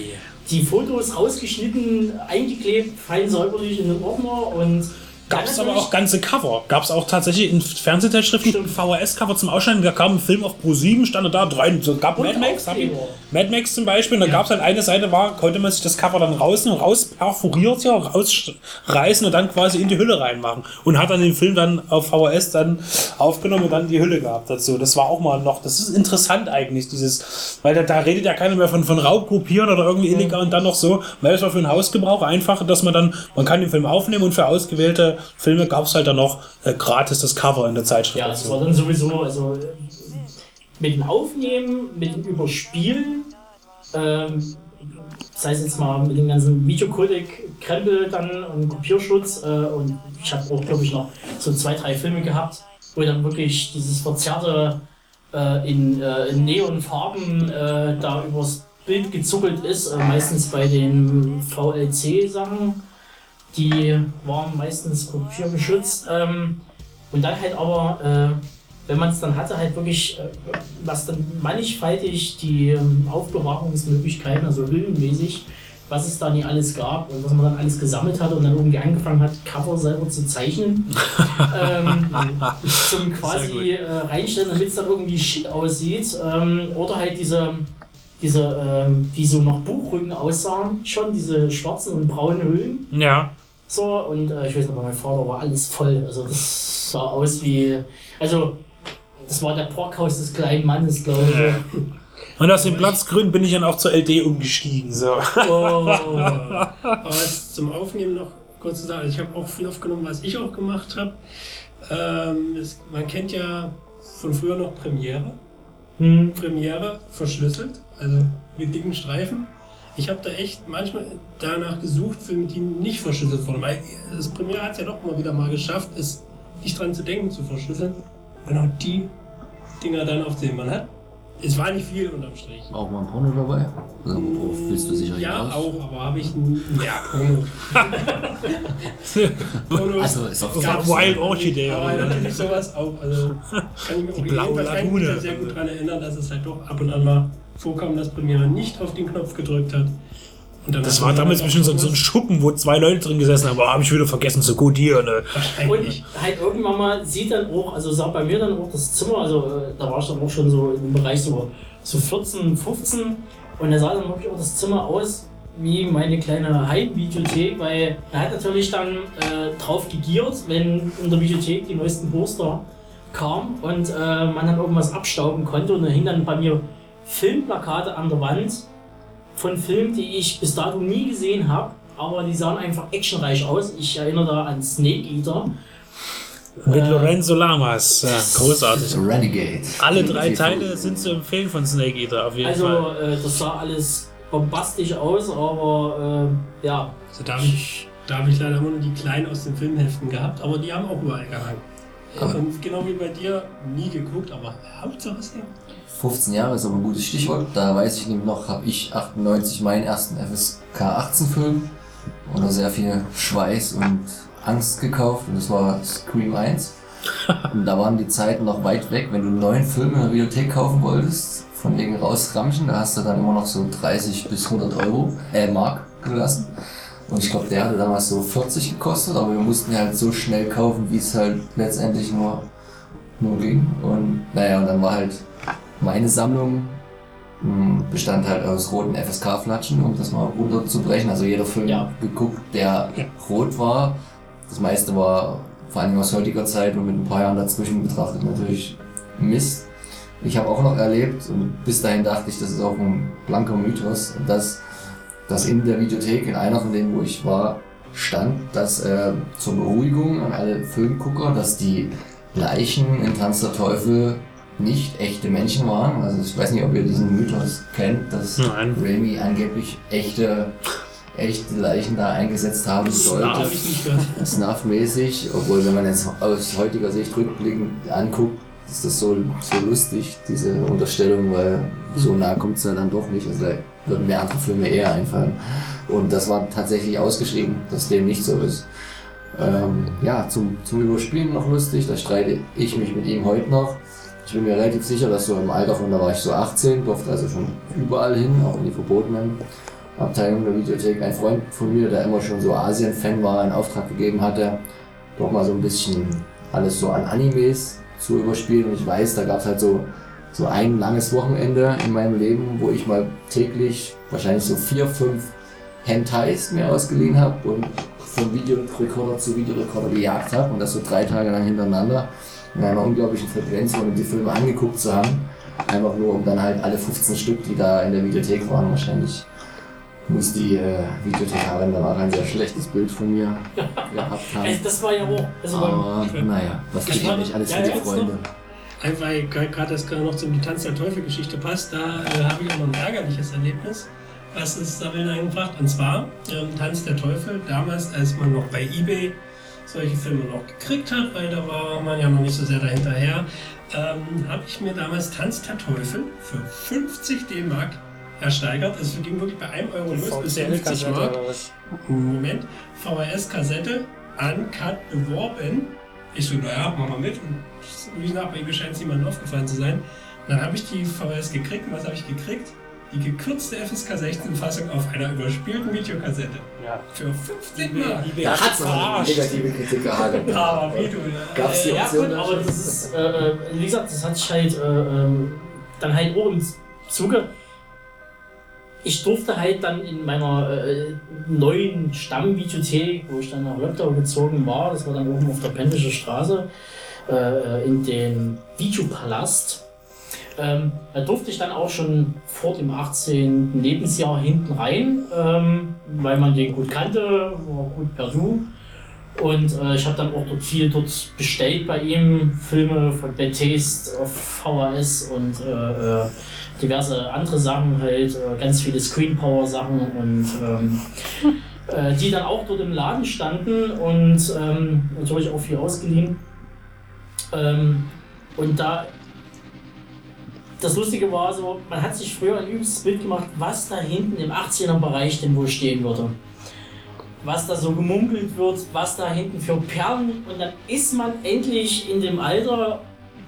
B: die Fotos rausgeschnitten, eingeklebt, fein säuberlich in den Ordner und
D: Gab es aber auch ganze Cover. Gab es auch tatsächlich in Fernsehzeitschriften. VHS-Cover zum Ausschneiden. Da kam ein Film auf Pro 7, stand da drei. So, gab
B: Und
D: Mad Max. Mad Max zum Beispiel. Und da gab es halt eine Seite, war, konnte man sich das Cover dann rausnehmen, rausperforiert, ja, rausreißen und dann quasi in die Hülle reinmachen. Und hat dann den Film dann auf VHS dann aufgenommen und dann die Hülle gehabt dazu. Das war auch mal noch, das ist interessant eigentlich, dieses, weil da, da redet ja keiner mehr von, von Raubkopieren oder irgendwie illegal und dann noch so, weil es war für den Hausgebrauch einfach, dass man dann, man kann den Film aufnehmen und für ausgewählte Filme gab es halt dann noch äh, gratis das Cover in der Zeitschrift.
B: Ja, das war dann sowieso, also äh, mit dem Aufnehmen, mit dem Überspielen, ähm, sei es jetzt mal mit dem ganzen Videocodec-Krempel dann und Kopierschutz äh, und ich habe auch, glaube ich, noch so zwei, drei Filme gehabt, wo dann wirklich dieses verzerrte äh, in, äh, in Neonfarben äh, da übers Bild gezuckelt ist, äh, meistens bei den VLC-Sachen. Die waren meistens kopiergeschützt. Ähm, und dann halt aber, äh, wenn man es dann hatte, halt wirklich, äh, was dann mannigfaltig die ähm, Aufbewahrungsmöglichkeiten, also hüllenmäßig, was es da nicht alles gab und was man dann alles gesammelt hat und dann irgendwie angefangen hat, Cover selber zu zeichnen. ähm, [LAUGHS] zum quasi äh, reinstellen, damit es dann irgendwie shit aussieht. Ähm, oder halt diese, diese ähm, die so nach Buchrücken aussahen, schon diese schwarzen und braunen Hüllen.
D: Ja.
B: So, und äh, ich weiß nicht, bei meinem Vater war alles voll. Also das sah aus wie. Also, das war der Brockhaus des kleinen Mannes, glaube ich.
D: Und aus den Platzgründen bin ich dann auch zur LD umgestiegen. So.
B: Oh. [LAUGHS]
E: Aber jetzt zum Aufnehmen noch kurz zu sagen, also ich habe auch viel aufgenommen, was ich auch gemacht habe. Ähm, es, man kennt ja von früher noch Premiere.
B: Hm.
E: Premiere verschlüsselt, also mit dicken Streifen. Ich habe da echt manchmal danach gesucht, Filme, die nicht verschlüsselt wurden. Weil das Premiere hat es ja doch mal wieder mal geschafft, es nicht dran zu denken, zu verschlüsseln. Genau die Dinger dann auf den man hat. Es war nicht viel unterm Strich.
C: Auch mal ein Porno dabei? Worauf willst du sicher
E: Ja,
C: hinaus?
E: auch, aber habe ich ein. Ja, Porno. [LAUGHS] Porno
C: Also, ist auf
E: gab's
D: Wild. Orchidee,
E: Aber
D: oder?
E: natürlich sowas auch. Also, kann ich mich
D: Die
E: auch
D: blaue
E: jedenfalls kann ich mich
D: Lagune.
E: sehr gut daran erinnern, dass es halt doch ab und an mal vorkam, dass Premiere nicht auf den Knopf gedrückt hat. Und dann
D: Das war damals bestimmt so, so ein Schuppen, wo zwei Leute drin gesessen haben. Oh, habe ich wieder vergessen zu codieren. Ne?
B: Und
E: Wahrscheinlich.
B: halt irgendwann mal sieht dann auch, also sah bei mir dann auch das Zimmer, also äh, da war ich dann auch schon so im Bereich so, so 14, 15 und da sah dann wirklich auch das Zimmer aus wie meine kleine Heimvideothek, weil er hat natürlich dann äh, drauf gegiert, wenn in der Videothek die neuesten Poster kam und äh, man dann irgendwas abstauben konnte und da hing dann bei mir Filmplakate an der Wand von Filmen, die ich bis dato nie gesehen habe, aber die sahen einfach actionreich aus. Ich erinnere da an Snake Eater.
D: Mit
B: Äh,
D: Lorenzo Lamas. Ja, [LAUGHS] großartig.
C: Renegade.
D: Alle drei Teile sind zu empfehlen von Snake Eater auf jeden Fall.
B: Also, äh, das sah alles bombastisch aus, aber äh, ja.
E: Also da habe ich, da hab ich leider nur die Kleinen aus den Filmheften gehabt, aber die haben auch überall gehangen. Genau wie bei dir, nie geguckt, aber Hauptsache sehen.
C: 15 Jahre ist aber ein gutes Stichwort. Da weiß ich nämlich noch, habe ich 98 meinen ersten FSK 18 Film unter sehr viel Schweiß und Angst gekauft und das war Scream 1. [LAUGHS] Und da waren die Zeiten noch weit weg, wenn du einen neuen Film in der Videothek kaufen wolltest, von wegen rausramschen, da hast du dann immer noch so 30 bis 100 Euro, äh, Mark gelassen. Und ich glaube, der hatte damals so 40 gekostet, aber wir mussten halt so schnell kaufen, wie es halt letztendlich nur, nur ging. Und naja, und dann war halt meine Sammlung mh, bestand halt aus roten FSK-Flatschen, um das mal runterzubrechen. Also jeder Film
B: Ja.
C: geguckt, der rot war. Das meiste war vor allem aus heutiger Zeit und mit ein paar Jahren dazwischen betrachtet natürlich Mist. Ich habe auch noch erlebt und bis dahin dachte ich, das ist auch ein blanker Mythos, dass, dass in der Videothek, in einer von denen, wo ich war, stand, dass äh, zur Beruhigung an alle Filmgucker, dass die Leichen in Tanz der Teufel nicht echte Menschen waren. Also ich weiß nicht, ob ihr diesen Mythos kennt, dass
D: Nein.
C: Raimi angeblich echte, echte Leichen da eingesetzt haben sollte. [LAUGHS] Snuff-mäßig, obwohl wenn man jetzt aus heutiger Sicht rückblickend anguckt, ist das so, so lustig, diese Unterstellung, weil so nah kommt es ja dann doch nicht. Also da würden mir andere Filme eher einfallen. Und das war tatsächlich ausgeschrieben, dass dem nicht so ist. Ähm, ja, zum, zum Überspielen noch lustig, da streite ich mich mit ihm heute noch. Ich bin mir relativ sicher, dass so im Alter von, da war ich so 18, durfte also schon überall hin, auch in die verbotenen Abteilungen der Videothek. Ein Freund von mir, der immer schon so Asien-Fan war, in Auftrag gegeben hatte, doch mal so ein bisschen alles so an Animes zu überspielen. Und ich weiß, da gab es halt so, so ein langes Wochenende in meinem Leben, wo ich mal täglich wahrscheinlich so vier, fünf Hentais mir ausgeliehen habe und von Videorekorder zu Videorekorder gejagt habe und das so drei Tage lang hintereinander in einer unglaublichen Frequenz, ohne die Filme angeguckt zu haben. Einfach nur, um dann halt alle 15 Stück, die da in der Videothek waren, wahrscheinlich muss die äh, Videothekarin dann auch ein sehr schlechtes Bild von mir [LAUGHS] gehabt haben.
B: Das war ja auch. Also
C: Aber naja, was man
E: war-
C: nicht alles
B: ja,
C: für die
B: ja,
C: Freunde?
E: Einfach, weil gerade das gerade noch zum Tanz der Teufel-Geschichte passt, da äh, habe ich auch noch ein ärgerliches Erlebnis, was es darin eingebracht. Und zwar ähm, Tanz der Teufel, damals, als man noch bei Ebay solche Filme noch gekriegt hat, weil da war man ja noch nicht so sehr dahinterher, ähm, habe ich mir damals Tanz der Teufel für 50 D-Mark ersteigert. Also ging wirklich bei 1 Euro los bis 50 Mark. Moment, VHS-Kassette, uncut beworben. Ich so, naja, mach mal mit. Und wie gesagt, bei eBay scheint es niemandem aufgefallen zu sein. Und dann habe ich die VHS gekriegt. Und was habe ich gekriegt? Die gekürzte FSK 16 Fassung auf einer überspielten Videokassette.
B: Ja.
E: Für 15 Mark.
C: Da hat es noch negative Kritik gehabt. [LAUGHS]
E: Aber wie du.
C: Gab's die
B: Ja, gut, aber das ist, äh, äh, wie gesagt, das hat sich halt äh, ähm, dann halt auch im Zuge. Ich durfte halt dann in meiner äh, neuen Stammvideothek, wo ich dann nach Löckdau gezogen war, das war dann oben auf der Pendische Straße, äh, in den Videopalast. Ähm, da durfte ich dann auch schon vor dem 18. Lebensjahr hinten rein, ähm, weil man den gut kannte, war gut per Du. Und äh, ich habe dann auch dort viel dort bestellt bei ihm, Filme von Bad Taste auf VHS und äh, äh, diverse andere Sachen halt, äh, ganz viele Screen Power Sachen und ähm, [LAUGHS] äh, die dann auch dort im Laden standen und ähm, natürlich auch viel ausgeliehen. Ähm, und da das Lustige war so, man hat sich früher ein übelstes Bild gemacht, was da hinten im 18er Bereich denn wohl stehen würde was da so gemunkelt wird, was da hinten für Perlen und dann ist man endlich in dem Alter,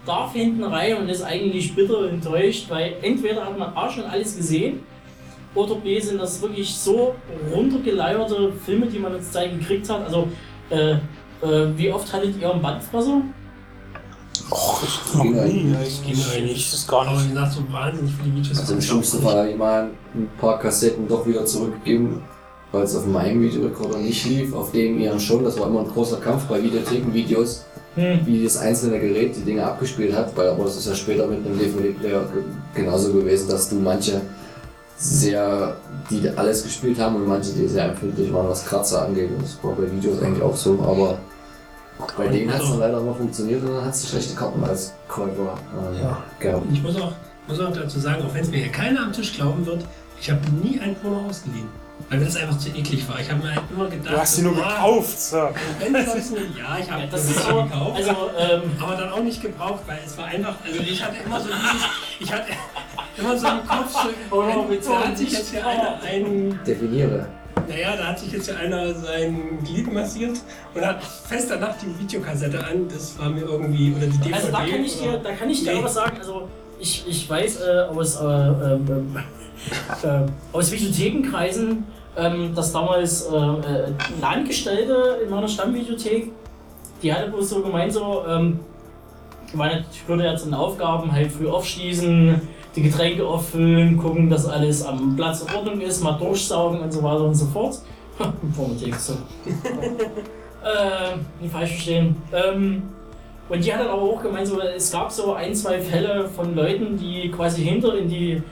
B: darf hinten rein und ist eigentlich bitter enttäuscht, weil entweder hat man A schon alles gesehen oder B sind das wirklich so runtergeleierte Filme, die man jetzt zeigen gekriegt hat. Also, äh, äh, wie oft hattet ihr einen Bandfresser?
C: Ging eigentlich.
D: Das ging eigentlich. Das ist gar
E: Aber
D: nicht.
E: wie gesagt, so wahnsinnig viele Videos.
C: Also im schlimmsten Fall habe ich mal ein paar Kassetten doch wieder zurückgegeben, weil es auf meinem Videorekorder nicht lief, auf dem ihren schon. Das war immer ein großer Kampf bei Videothekenvideos,
B: Hm.
C: wie das einzelne Gerät die Dinge abgespielt hat, weil aber das ist ja später mit einem DVD-Player ge- genauso gewesen, dass du manche sehr, die alles gespielt haben und manche, die sehr empfindlich waren, was Kratzer angeht. Und das war bei Videos eigentlich auch so, aber bei denen hat es dann leider immer funktioniert und dann hat es schlechte Karten als Käufer äh,
E: Ja.
C: gehabt.
E: Ich muss auch, muss auch dazu sagen, auch wenn es mir hier keiner am Tisch glauben wird, ich habe nie ein Porno ausgeliehen. Weil mir das einfach zu eklig war. Ich habe mir halt immer gedacht,
D: Du hast sie nur
E: ah,
D: gekauft. So.
E: Wenn sonst nur, ja, ich habe
B: Ja,
E: das
B: ist so,
E: gekauft.
B: also, ähm,
E: aber dann auch nicht gebraucht, weil es war einfach, also ich hatte immer so dieses, ich hatte [LAUGHS] immer so im Kopf, so,
B: Oh,
E: wenn, hat sich jetzt hier einer ein,
C: Definiere.
E: Naja, da hat sich jetzt hier einer sein Glied massiert und hat fest danach die Videokassette an, das war mir irgendwie, oder die DVD.
B: Also da kann ich dir, da kann ich dir
E: Nee.
B: was sagen. Also ich, ich weiß äh, aus, äh, äh, [LAUGHS] aus Videothekenkreisen, ähm, dass damals äh, äh, eine Angestellte in meiner Stammvideothek, die hatte bloß so gemeint so, meine, ich würde jetzt in Aufgaben halt früh aufschließen, die Getränke auffüllen, gucken, dass alles am Platz in Ordnung ist, mal durchsaugen und so weiter und so fort. Informatik, so. [LAUGHS] äh, nicht falsch verstehen. Ähm, und die hat dann aber auch gemeint, so, es gab so ein, zwei Fälle von Leuten, die quasi hinter in die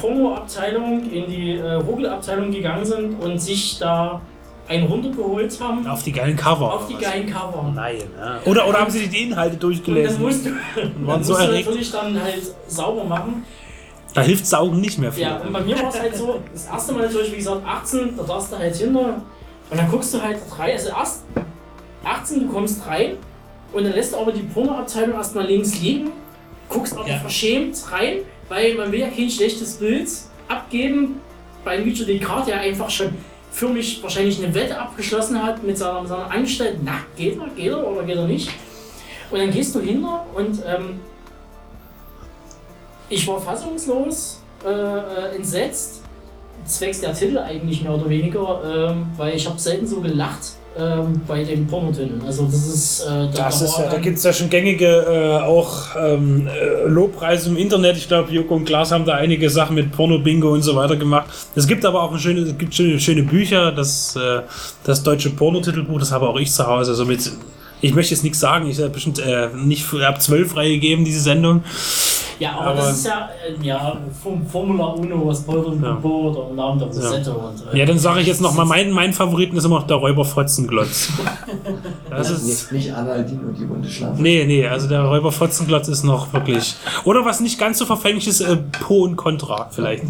B: Porno-Abteilung, in die äh, Ruggel-Abteilung gegangen sind und sich da einen runtergeholt haben
D: Auf die geilen Cover.
B: auf die
D: oder was?
B: geilen Cover.
D: Nein, ja. Oder, oder haben sie die Inhalte
B: Und dann
D: durchgelesen?
B: musst du, [LAUGHS]
D: waren
B: dann
D: so
B: musst du
D: erregt.
B: natürlich dann halt sauber machen.
D: Da hilft Saugen nicht mehr viel.
B: Ja, und bei mir war es halt so, das erste Mal natürlich, wie gesagt, 18, da darfst du halt hinter und dann guckst du halt rein, also erst 18, du kommst rein und dann lässt du aber die Pornoabteilung erstmal links liegen, guckst aber
E: Ja.
B: verschämt rein, weil man will ja kein schlechtes Bild abgeben bei Micho Descartes, der einfach schon für mich wahrscheinlich eine Wette abgeschlossen hat mit seiner, mit seiner Angestellten, na, geht er, geht er oder geht er nicht? Und dann gehst du hinter und ähm, ich war fassungslos, äh, äh, entsetzt, zwecks der Titel eigentlich mehr oder weniger, ähm, weil ich habe selten so gelacht ähm, bei den Pornotiteln. Also das ist... Äh,
D: Das
B: da
D: ist
B: war
D: ja, da gibt es ja schon gängige äh, auch ähm, äh, Lobpreise im Internet. Ich glaube, Joko und Klaas haben da einige Sachen mit Porno-Bingo und so weiter gemacht. Es gibt aber auch ein schöne, es gibt schöne, schöne Bücher, das, äh, das deutsche Pornotitelbuch, das habe auch ich zu Hause. Also mit, ich möchte jetzt nichts sagen, ich habe bestimmt äh, nicht ab zwölf freigegeben, diese Sendung.
B: Ja, aber,
D: Aber-
B: das ist ja, äh, ja Form- Formula Uno, was Polder und
D: Ja.
B: Bo oder im Namen der Rosette. Und, äh,
D: Ja, dann sage ich jetzt nochmal, mein, mein Favoriten ist immer noch der Räuber Fotzenglotz. [LAUGHS] Das ist,
C: nicht, nicht Analdin und die bunte Schlampe.
D: Nee, nee, also der Räuber Fotzenglotz ist noch wirklich. Oder was nicht ganz so verfänglich ist, äh, Pro und Contra vielleicht.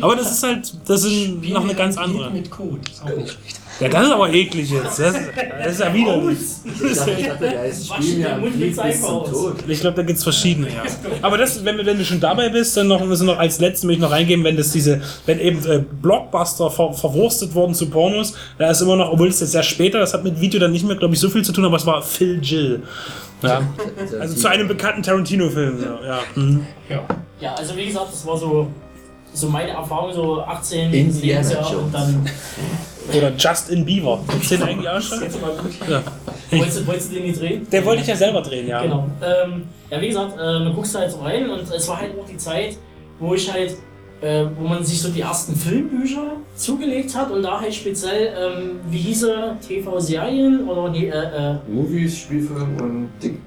D: Aber das ist halt, das ist noch eine ganz andere.
E: Mit Code, ist auch nicht schlecht.
D: Ja, das ist aber eklig jetzt. Das ist, das ist ja widerlich.
C: Ich dachte, ich dachte, der
B: Wasch
C: Spiel Krieg bis zum. Tod.
D: Ich glaube, da gibt es verschiedene, ja. Aber das, wenn, wenn du schon dabei bist, dann noch, müssen wir noch als letztes möchte ich noch reingeben, wenn das diese, wenn eben äh, Blockbuster ver, verwurstet wurden zu Pornos, da ist immer noch, obwohl es jetzt sehr später, das hat mit Video dann nicht mehr, glaube ich, so viel zu tun, aber es war Phil Jill. Ja. [LAUGHS] Also zu einem bekannten Tarantino-Film. Ja. Ja. Mhm.
E: Ja.
B: Ja, also wie gesagt, das war so so meine Erfahrung, so 18
C: Indiana Jones.
B: und dann
D: Oder Justin Bieber. [LAUGHS] Gibt's den eigentlich auch schon?
B: jetzt mal gut.
D: Ja.
B: Wolltest, du- wolltest du den nicht drehen?
D: Den wollte ich ja selber drehen, ja.
B: Genau. Ähm, ja, wie gesagt, äh, du guckst halt so rein und es war halt auch die Zeit, wo ich halt, äh, wo man sich so die ersten Filmbücher zugelegt hat und da halt speziell, ähm, wie hieße TV-Serien oder nee, äh, äh,
C: Movies, Spielfilm und Dick.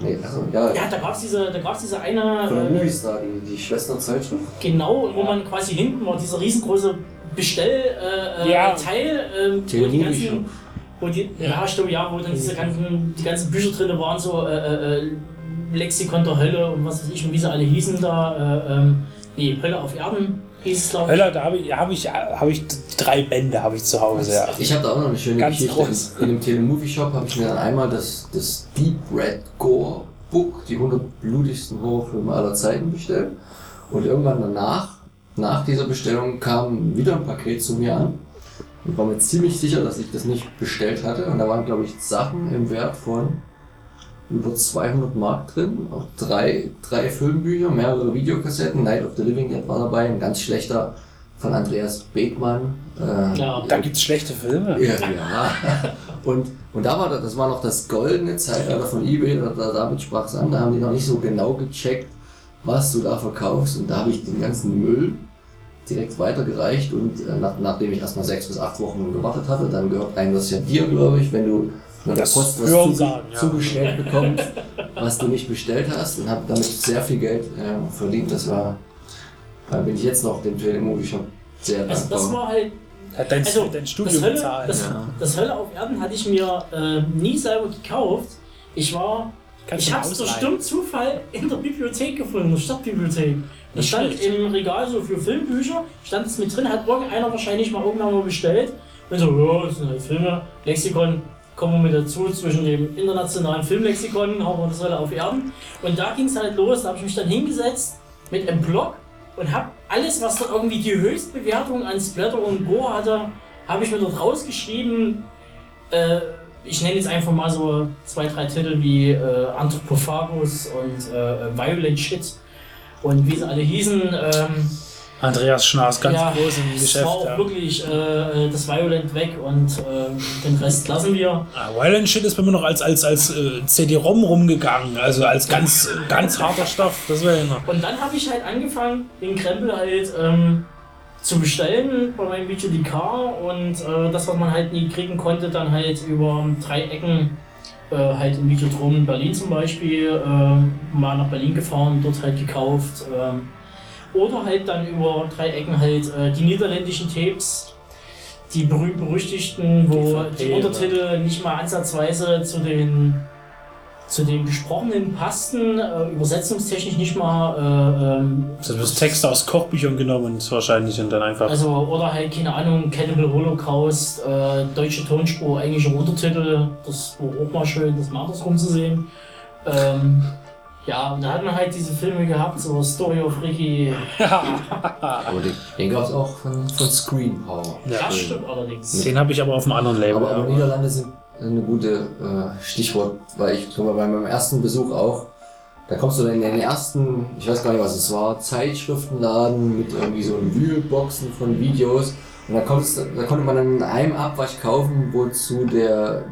C: Nee, ja,
B: ja, da gab's diese, da gab's diese eine,
C: von der
B: äh,
C: Moviestar, die, die Schwesterzeitschrift.
B: genau, wo man quasi hinten war, dieser riesengroße Bestell, äh, äh,
D: Ja.
B: Teil, äh, wo die ganzen, wo die, ja, stimmt, ja, wo dann diese ganzen, die ganzen Bücher drin waren, so äh, äh, äh, Lexikon der Hölle und was weiß ich und wie sie alle hießen da, äh, ähm, nee, Hölle auf Erden hieß es, glaube ich.
D: Höller, da habe ich, hab ich, hab ich drei Bände habe ich zu Hause, ja.
C: Ich habe da auch noch eine schöne
D: Ganz
C: Geschichte.
D: groß.
C: In, dem Telemovie Shop habe ich mir dann einmal das, das Deep Red Gore Book, die 100 blutigsten Horrorfilme aller Zeiten bestellt. Und irgendwann danach, nach dieser Bestellung, kam wieder ein Paket zu mir an. Ich war mir ziemlich sicher, dass ich das nicht bestellt hatte. Und da waren, glaube ich, Sachen im Wert von über 200 Mark drin. Auch drei, drei Filmbücher, mehrere Videokassetten. Night of the Living Dead war dabei, ein ganz schlechter von Andreas Begmann. Äh,
B: Ja.
D: Da gibt's schlechte Filme.
C: ja, ja. Und, und da war das, das war noch das goldene Zeitalter von eBay, da, da, damit sprach es an, da haben die noch nicht so genau gecheckt, was du da verkaufst. Und da habe ich den ganzen Müll direkt weitergereicht und äh, nach, nachdem ich erstmal sechs bis acht Wochen gewartet hatte, dann gehört einem das ja dir, glaube ich, wenn du von der
D: Das
C: Post was zuge
D: sagen, ja.
C: zugestellt bekommst, was du nicht bestellt hast und habe damit sehr viel Geld äh, verdient. Das war, da bin ich jetzt noch dem Telemovie Shop sehr
B: Also
C: dankbar.
B: das war halt
D: Hat dein,
B: Also,
D: dein
B: das
D: Studium
B: Hölle,
D: bezahlt.
B: das,
C: ja.
B: das Hölle auf Erden hatte ich mir äh, nie selber gekauft. Ich war,
D: Kannst
B: ich habe es durch dummen Zufall in der Bibliothek gefunden, in der Stadtbibliothek. Das stand
D: schlecht.
B: im Regal so für Filmbücher, stand es mit drin, hat irgendeiner wahrscheinlich mal irgendwann mal bestellt. Und so, ja, das sind halt Filme, Lexikon, kommen wir mit dazu zwischen dem internationalen Filmlexikon, Hölle auf Erden. Und da ging es halt los, da habe ich mich dann hingesetzt mit einem Blog und habe alles, was da irgendwie die Höchstbewertung an Splatter und Gore hatte, habe ich mir dort rausgeschrieben. Äh, ich nenne jetzt einfach mal so zwei, drei Titel wie äh, Anthropophagus und äh, Violent Shit und wie sie alle hießen. Ähm,
D: Andreas Schnaas, ganz
B: ja,
D: groß im
B: es
D: Geschäft.
B: war auch
D: Ja.
B: wirklich äh, das Violent weg und äh, den Rest lassen wir.
D: Ah, Violent Shit ist bei mir noch als, als, als äh, CD-ROM rumgegangen, also als ganz, ganz harter Stoff. Das wäre ja noch.
B: Und dann habe ich halt angefangen, den Krempel halt ähm, zu bestellen bei meinem VGDK und äh, das, was man halt nie kriegen konnte, dann halt über drei Ecken, äh, halt im Videodrom in Berlin zum Beispiel, äh, mal nach Berlin gefahren, dort halt gekauft. ähm, oder halt dann über drei Ecken halt äh, die niederländischen Tapes, die berühmt-berüchtigten, wo
D: DVP,
B: die Untertitel nicht mal ansatzweise zu den zu den gesprochenen passten, äh, übersetzungstechnisch nicht mal. Äh, ähm,
D: Also du hast Texte aus Kochbüchern genommen wahrscheinlich und dann einfach.
B: also, oder halt, keine Ahnung, Cannibal Holocaust, äh, deutsche Tonspur, englische Untertitel, das war auch mal schön, das mal andersrum zu sehen. Ähm, ja, und da hat man halt diese Filme gehabt, so Story of Ricky. [LAUGHS]
C: Aber den, den gab es auch von, von Screen Power.
B: Das stimmt allerdings.
D: Den habe ich aber auf einem anderen Label.
C: Aber, aber
D: ja.
C: Niederlande sind eine gute äh, Stichwort, weil ich mal, bei meinem ersten Besuch auch, da kommst du dann in den ersten, ich weiß gar nicht was es war, Zeitschriftenladen mit irgendwie so Wühlboxen von Videos und da, kommst, da konnte man dann in einem Abwasch kaufen, wozu der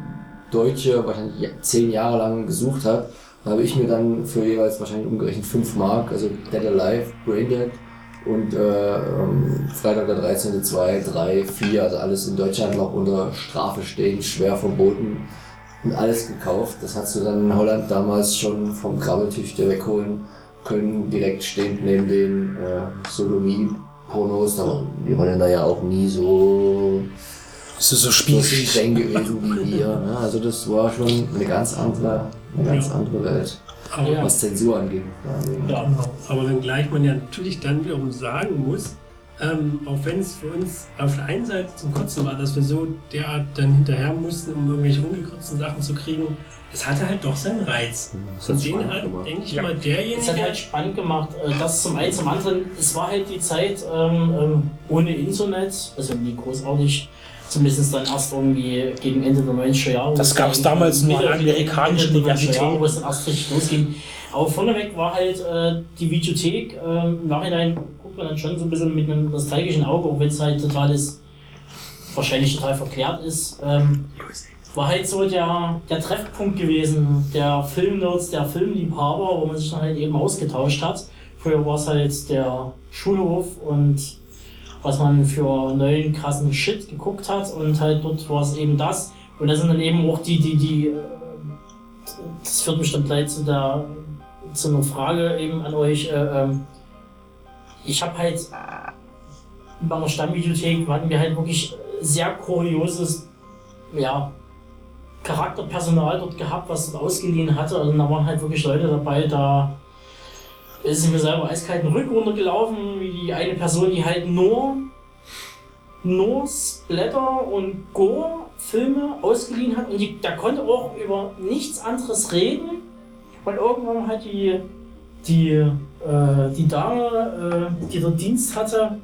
C: Deutsche wahrscheinlich zehn Jahre lang gesucht hat. Habe ich mir dann für jeweils wahrscheinlich umgerechnet 5 Mark, also Dead Alive, Braindead und äh, ähm, Freitag der 13. 2, 3, 4, also alles in Deutschland noch unter Strafe stehen, schwer verboten und alles gekauft. Das hast du dann in Holland damals schon vom Krabbeltisch dir wegholen können, direkt stehend neben den äh, Sodomie-Pornos. Da- Die waren da ja auch nie so,
D: Das ist so
C: so
D: spießig.
C: streng gewesen wie wir. Ne? Also das war schon eine ganz andere, eine ganz andere Welt,
E: Aber,
B: Ja.
C: was Zensur anging.
B: Ja.
E: aber wenngleich man ja natürlich dann wiederum sagen muss, ähm, auch wenn es für uns auf der einen Seite zum Kotzen war, dass wir so derart dann hinterher mussten, um irgendwelche ungekürzten Sachen zu kriegen, es hatte halt doch seinen Reiz.
C: Das
E: Und den hat,
C: gemacht.
E: denke ich
D: Ja.
E: mal,
B: Es
E: derjenige,
B: hat halt spannend gemacht, äh, das zum einen, zum anderen, es war halt die Zeit ähm, ähm, ohne Internet, also nie großartig, Zumindest dann erst irgendwie gegen Ende der 90er Jahre.
D: Das
B: wo es
D: damals amerikanischen
B: Ende der 90er
D: Universitäten.
B: Jahre, Wo es dann erst richtig losging. Aber vorneweg war halt äh, die Videothek, ähm, im Nachhinein guckt man dann schon so ein bisschen mit einem nostalgischen Auge, auch wenn es halt total ist, wahrscheinlich total verklärt ist. Ähm, war halt so der, der Treffpunkt gewesen, der Filmnerds, der Filmliebhaber, wo man sich dann halt eben ausgetauscht hat. Früher war es halt der Schulhof und was man für neuen krassen Shit geguckt hat und halt dort war es eben das. Und das sind dann eben auch die, die, die, äh, das führt mich dann gleich zu der, zu einer Frage eben an euch. Äh, ähm, ich habe halt bei einer Stammbibliothek hatten wir halt wirklich sehr kurioses, ja, Charakterpersonal dort gehabt, was dort ausgeliehen hatte. Also da waren halt wirklich Leute dabei, da ist mir selber eiskalt den Rücken runtergelaufen, wie die eine Person, die halt nur, nur Splatter und Gore-Filme ausgeliehen hat und die, der konnte auch über nichts anderes reden. Und irgendwann hat die, die, äh, die Dame, äh, die dort Dienst hatte,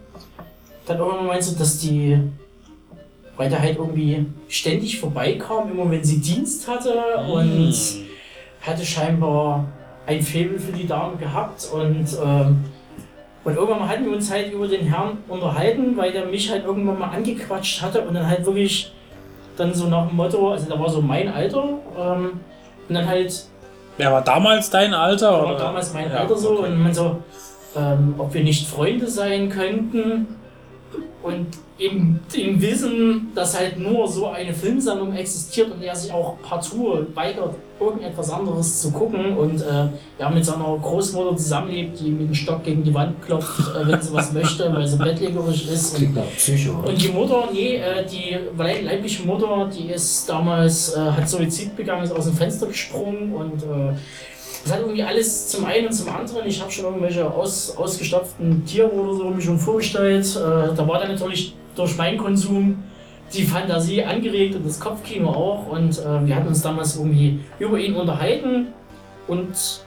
B: dann irgendwann meinte, dass die, weil der halt irgendwie ständig vorbeikam, immer wenn sie Dienst hatte und hatte scheinbar ein Faible für die Dame gehabt und, ähm, und irgendwann mal hatten wir uns halt über den Herrn unterhalten, weil der mich halt irgendwann mal angequatscht hatte und dann halt wirklich dann so nach dem Motto, also da war so mein Alter ähm, und dann halt
D: Wer war damals dein Alter?
B: war
D: oder?
B: damals mein
D: Ja,
B: Alter so
D: okay.
B: und man so, ähm, ob wir nicht Freunde sein könnten und im, im Wissen, dass halt nur so eine Filmsammlung existiert und er sich auch partout weigert, irgendetwas anderes zu gucken und äh, ja, mit seiner Großmutter zusammenlebt, die mit dem Stock gegen die Wand klopft, äh, wenn sie was möchte, weil sie bettlägerig ist. Und
C: Klingt nach Psycho.
B: und die Mutter, nee, äh, die leib- leibliche Mutter, die ist damals, äh, hat Suizid begangen, ist aus dem Fenster gesprungen und äh, das hat irgendwie alles zum einen und zum anderen. Ich habe schon irgendwelche aus, ausgestopften Tiere oder so mir schon vorgestellt. Äh, da war dann natürlich durch meinen Konsum die Fantasie angeregt und das Kopfkino auch. Und äh, wir hatten uns damals irgendwie über ihn unterhalten und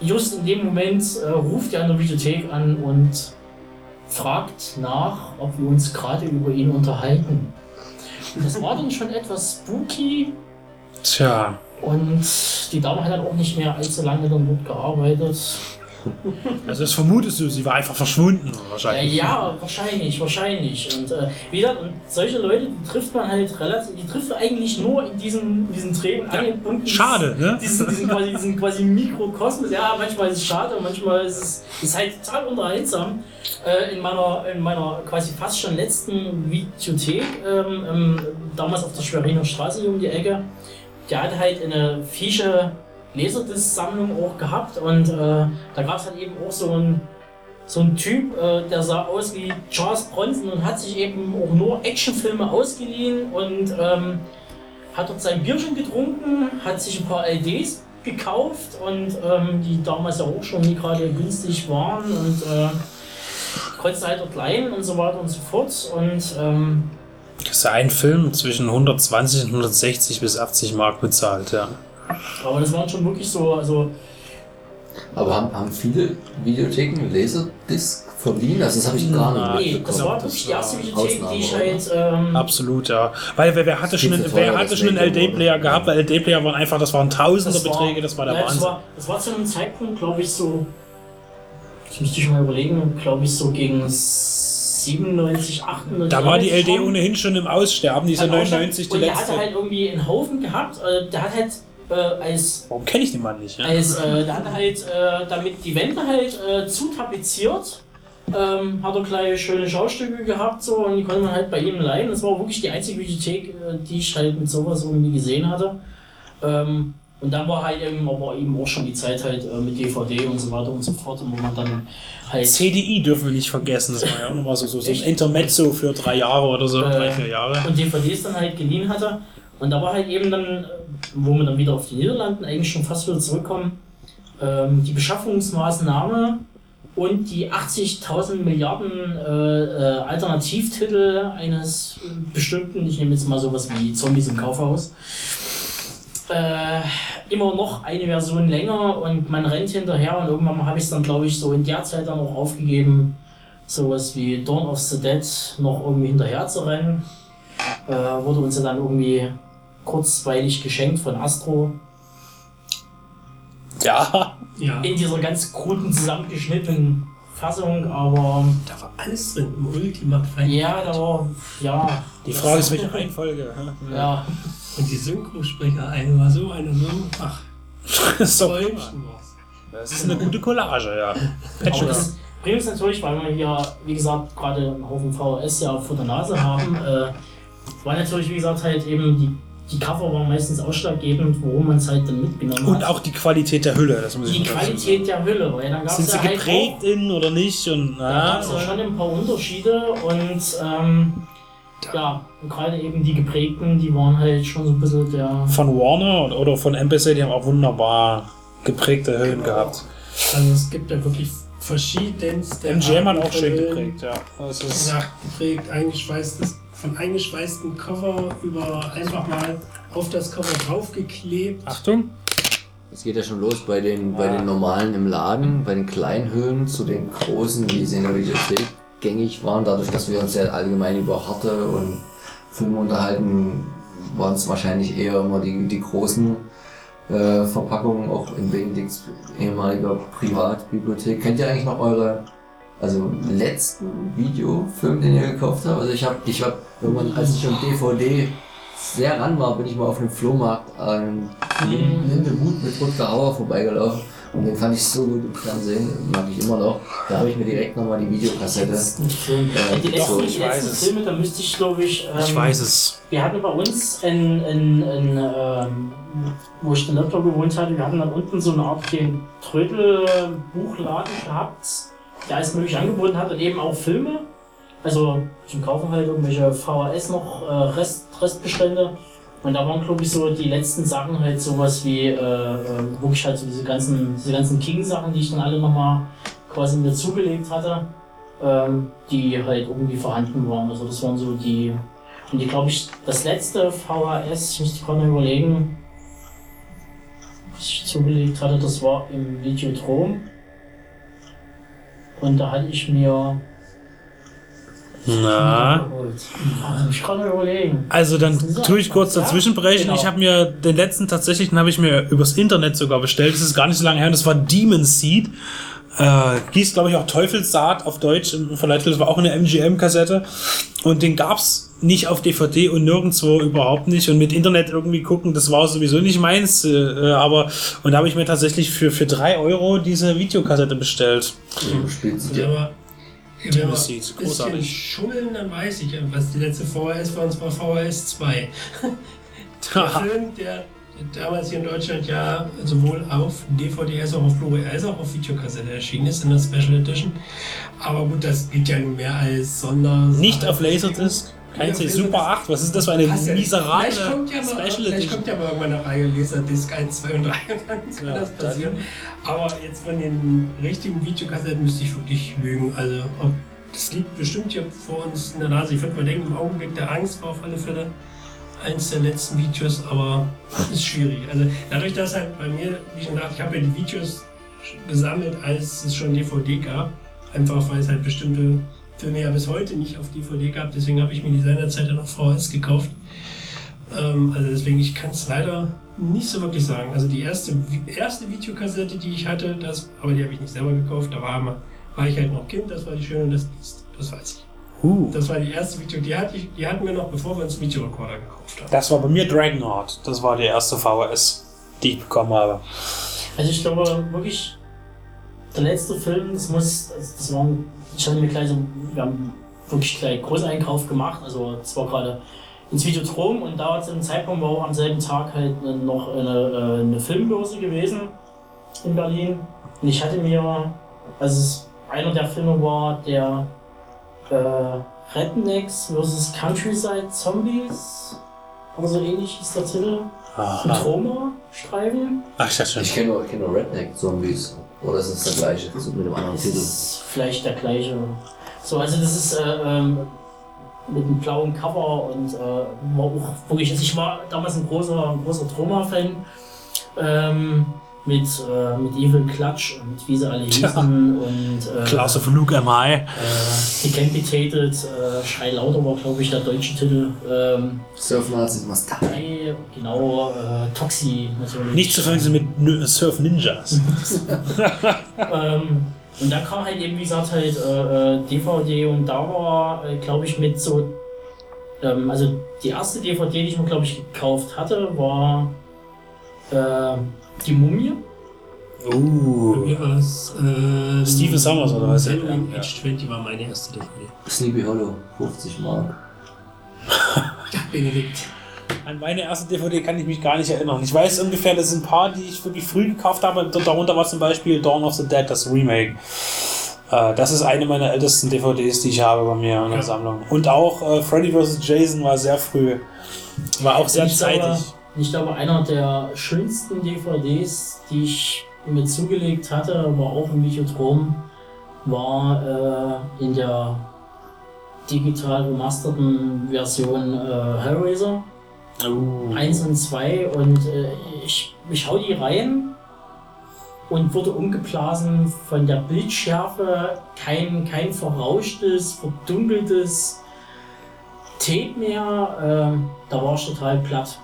B: just in dem Moment äh, ruft er an der Bibliothek an und fragt nach, ob wir uns gerade über ihn unterhalten. Und das war dann schon etwas spooky
D: Tja,
B: und die Dame hat dann auch nicht mehr allzu lange dann dort gearbeitet.
D: Also das vermutest du, sie war einfach verschwunden wahrscheinlich.
B: ja, wahrscheinlich, wahrscheinlich. Und äh, wie gesagt, und solche Leute, die trifft man halt relativ, die trifft man eigentlich nur in diesen, diesen Dreh- und Angelpunkten.
D: Schade, ne?
B: Diesen, diesen, quasi, diesen quasi Mikrokosmos. Ja, manchmal ist es schade, manchmal ist es ist halt total unterhaltsam. Äh, in, meiner, in meiner quasi fast schon letzten Videothek, ähm, ähm, damals auf der Schweriner Straße hier um die Ecke, der hat halt eine fische Laserdisc-Sammlung auch gehabt und äh, da gab es halt eben auch so ein so ein Typ, äh, der sah aus wie Charles Bronson und hat sich eben auch nur Actionfilme ausgeliehen und ähm, hat dort sein Bierchen getrunken, hat sich ein paar LDs gekauft und ähm, die damals ja auch schon nie gerade günstig waren und äh, konntest halt dort leihen und so weiter und so fort und ähm,
D: Das ist ein Film zwischen 120 und 160 bis 80 Mark bezahlt, ja.
B: Aber das waren schon wirklich so, also
C: Aber haben, haben viele Videotheken Laserdisc verliehen? Also das habe ich gar nicht
B: nee,
C: mitbekommen.
B: das war wirklich die erste Videothek, die ich halt ähm,
D: Absolut, ja. Weil wer, wer hatte schon, einen, wer hatte schon einen. LD-Player gehabt? Weil LD-Player waren einfach, das waren Tausenderbeträge, das war der
B: ja, das
D: Wahnsinn.
B: war, das war zu einem Zeitpunkt, glaube ich, so. Das müsste ich mal überlegen, glaube ich, so gegen 97, 98.
D: Da war die LD
B: rum.
D: ohnehin schon im Aussterben, diese
B: Hat auch schon-
D: 99, die
B: Und der
D: letzte.
B: hatte halt irgendwie einen Haufen gehabt. Äh, der hat halt äh, als.
D: Warum kenne ich den Mann nicht? Ja?
B: als äh, hat halt äh, damit die Wände halt äh, zutapeziert. Ähm, hat er gleich schöne Schaustücke gehabt so und die konnte man halt bei ihm leihen. Das war wirklich die einzige Bibliothek, äh, die ich halt mit sowas irgendwie gesehen hatte. Ähm, und dann war halt eben, aber eben auch schon die Zeit halt äh, mit DVD und so weiter und so fort, und wo man dann halt
D: CDI dürfen wir nicht vergessen, das war ja auch nochmal so, so, so ein? Intermezzo für drei Jahre oder so,
B: Äh,
D: drei, vier Jahre.
B: und DVDs dann halt geliehen hatte. Und da war halt eben dann, wo wir dann wieder auf die Niederlanden eigentlich schon fast wieder zurückkommen, ähm, die Beschaffungsmaßnahme und die 80.000 Milliarden äh, äh, Alternativtitel eines bestimmten, ich nehme jetzt mal sowas wie Zombies im Kaufhaus, äh, immer noch eine Version länger und man rennt hinterher und irgendwann habe ich es dann, glaube ich, so in der Zeit dann auch aufgegeben, sowas wie Dawn of the Dead noch irgendwie hinterher zu rennen. Äh, wurde uns ja dann irgendwie kurzweilig geschenkt von Astro.
D: Ja.
E: Ja,
B: In dieser ganz kruden, zusammengeschnittenen Fassung, aber
E: da war alles drin. Im Ultimate Fight.
B: ja, da war, ja.
D: Die Frage ist, welche Reihenfolge.
B: Ja,
E: Und die Synchrosprecher, eine war so, eine so. Ach,
D: Das ist, doch, das ist eine gute Collage, ja.
B: aber das bringt uns natürlich, weil wir hier, wie gesagt, gerade einen Haufen VHS ja vor der Nase haben, äh, war natürlich, wie gesagt, halt eben die, die Cover waren meistens ausschlaggebend, worum man es halt dann mitgenommen
D: Und
B: hat.
D: auch die Qualität der Hülle, das muss ich
B: die
D: sagen.
B: Qualität der Hülle, weil dann gab
D: Sind
B: es
D: sie
B: ja halt
D: geprägt
B: auch,
D: in oder nicht? Und,
B: da
D: ja,
B: gab es ja schon ein paar Unterschiede und ähm, ja, und gerade eben die geprägten, die waren halt schon so ein bisschen der.
D: von Warner oder- von MPC, die haben auch wunderbar geprägte Hüllen gehabt.
E: Also es gibt ja wirklich verschiedenste.
D: MGM hat auch schön geprägt, ja. Ist,
E: Nachgeprägt, eingeschweißtes, von eingeschweißten Cover über einfach mal auf das Cover draufgeklebt.
D: Achtung.
C: Es geht ja schon los bei den, bei den normalen im Laden, bei den kleinen Höhlen zu den großen, sie in der Videothek gängig waren. Dadurch, dass wir uns ja allgemein über harte und Filme unterhalten, waren es wahrscheinlich eher immer die, die großen äh, Verpackungen, auch in Benedikts ehemaliger Privatbibliothek. Kennt ihr eigentlich noch eure also letzten Videofilm, den ihr gekauft habt? Also ich habe, ich hab irgendwann, als ich schon DVD sehr ran war, bin ich mal auf einem Flohmarkt an Lindemut mit Rutger Hauer vorbeigelaufen. Und den fand ich so gut im Fernsehen, mag ich immer noch. Da habe ich mir direkt nochmal die Videokassette.
B: Film.
C: Äh,
B: die letzten,
D: ich
B: die
D: weiß
B: letzten
D: es.
B: Filme, da müsste ich glaube ich. Ähm,
D: Ich weiß es.
B: Wir hatten bei uns, in, in, in, ähm, wo ich in Lepto gewohnt hatte, wir hatten dann unten so eine Art kleinen Trödel-Buchladen gehabt, der alles mögliche angeboten hat und eben auch Filme. Also zum Kaufen halt irgendwelche VHS noch, äh, Rest, Restbestände. Und da waren, glaube ich, so die letzten Sachen halt sowas wie, äh, äh, wirklich halt so diese ganzen, diese ganzen King-Sachen, die ich dann alle nochmal quasi mir zugelegt hatte, ähm, die halt irgendwie vorhanden waren. Also das waren so die, und ich glaube ich, das letzte VHS, ich müsste gerade überlegen, was ich zugelegt hatte, das war im Videodrom. Und da hatte ich mir.
D: Na.
B: geholt. Ich kann überlegen.
D: Also dann tue ich kurz dazwischen brechen.
B: genau.
D: Ich habe mir den letzten tatsächlich, den habe ich mir übers Internet sogar bestellt. Das ist gar nicht so lange her. und Das war Demon Seed. Äh, hieß, glaube ich, auch Teufelssaat auf Deutsch im Verleihtitel. Das war auch eine MGM-Kassette. Und den gab's nicht auf DVD und nirgendwo überhaupt nicht. Und mit Internet irgendwie gucken, das war sowieso nicht meins. Äh, aber, und da habe ich mir tatsächlich für, für drei Euro diese Videokassette bestellt.
C: Ja.
E: wenn wir ein
D: Das sieht
E: bisschen
D: großartig.
E: schummeln, dann weiß ich, was die letzte VHS war, und zwar VHS [LAUGHS] 2. Der Film, der damals hier in Deutschland ja sowohl auf DVD als auch auf Blu-ray als auch auf Videokassette erschienen ist in der Special Edition. Aber gut, das geht ja nur mehr als Sonder.
D: Nicht auf Laserdisc. Kein C Super 8. Was ist das für eine
E: nicht.
D: miserable
E: Vielleicht kommt ja mal,
D: Special
E: vielleicht
D: Edition?
E: kommt ja mal irgendwann eine Reihe Laserdisc 1, 2 und 3 und dann kann
D: Ja,
E: das
D: dann-
E: passieren. Aber jetzt von den richtigen Videokassetten müsste ich wirklich lügen. Also das liegt bestimmt hier vor uns in der Nase. Ich würde mal denken, im Augenblick der Angst war auf alle Fälle eins der letzten Videos, aber [LAUGHS] ist schwierig. Also dadurch, dass halt bei mir, wie schon gesagt, ich habe ja die Videos gesammelt, als es schon DVD gab. Einfach weil es halt bestimmte Filme ja bis heute nicht auf DVD gab. Deswegen habe ich mir die seinerzeit dann auf VHS gekauft. Ähm, also deswegen, ich kann es leider nicht so wirklich sagen. Also die erste, erste Videokassette, die ich hatte, das, aber die habe ich nicht selber gekauft, da war, mal- war ich halt noch Kind, das war die Schöne und das Biest. Das weiß ich.
D: Uh.
E: Das war die erste Video, die, hatte ich, die hatten wir noch, bevor wir uns Videorekorder gekauft haben.
D: Das war bei mir Dragonheart. Das war die erste VHS, die ich bekommen habe.
B: Also ich glaube wirklich, der letzte Film, das muss, das, das war, ich hatte mir gleich so, wir haben wirklich gleich Großeinkauf gemacht, also es war gerade ins Videodrom und da zu dem Zeitpunkt war auch am selben Tag halt noch eine, äh, eine Filmbörse gewesen in Berlin und ich hatte mir, also einer der Filme war der äh, Rednecks vs. Countryside Zombies oder so ähnlich hieß der Titel. Ein
D: Aha.
B: Trauma-Streifen.
D: Ach, ich dachte schon.
C: Ich kenne nur, ich kenn nur Redneck-Zombies. Oder ist es der gleiche? So mit einem anderen
B: Das
C: Titel.
B: ist vielleicht der gleiche. So, also das ist äh, ähm, mit einem blauen Cover und äh, war auch wirklich, also ich war damals ein großer, ein großer Troma-Fan. Ähm, mit, äh, mit Evil Clutch und wie sie alle hießen
D: Tja.
B: und äh,
D: Class of Luke am I.
B: äh, Decapitated, äh, Schrei lauter war glaube ich der deutsche Titel. Ähm,
C: Surf Nazis die.
B: drei, genau, äh, Toxi natürlich.
D: Nicht zu verwechseln mit N- Surf Ninjas. [LAUGHS]
B: Ähm, und da kam halt eben, wie gesagt, halt äh, äh, DVD und da war, äh, glaube ich, mit so. Ähm, also die erste DVD, die ich mir, glaube ich, gekauft hatte, war äh, Die Mumie.
D: Uh.
E: mir war es. Äh,
D: Steven Summers oder was?
E: Halloween
D: Ja.
E: Age 20 war meine erste DVD.
C: Sleepy Hollow, 50 Mark.
E: Ja, Benedikt.
D: An meine erste DVD kann ich mich gar nicht erinnern. Ich weiß ungefähr, das sind ein paar, die ich wirklich früh gekauft habe. Darunter war zum Beispiel Dawn of the Dead, das Remake. Äh, Das ist eine meiner ältesten DVDs, die ich habe bei mir in der
E: Ja.
D: Sammlung. Und auch äh, Freddy vs. Jason war sehr früh. War auch sehr zeitig.
B: Ich glaube, einer der schönsten DVDs, die ich mir zugelegt hatte, war auch im Videodrom, war äh, in der digital remasterten Version äh, Hellraiser.
D: Uh.
B: 1 und 2 und äh, ich, ich hau die rein und wurde umgeblasen von der Bildschärfe, kein, kein verrauschtes, verdunkeltes Tape mehr, äh, da war ich total platt.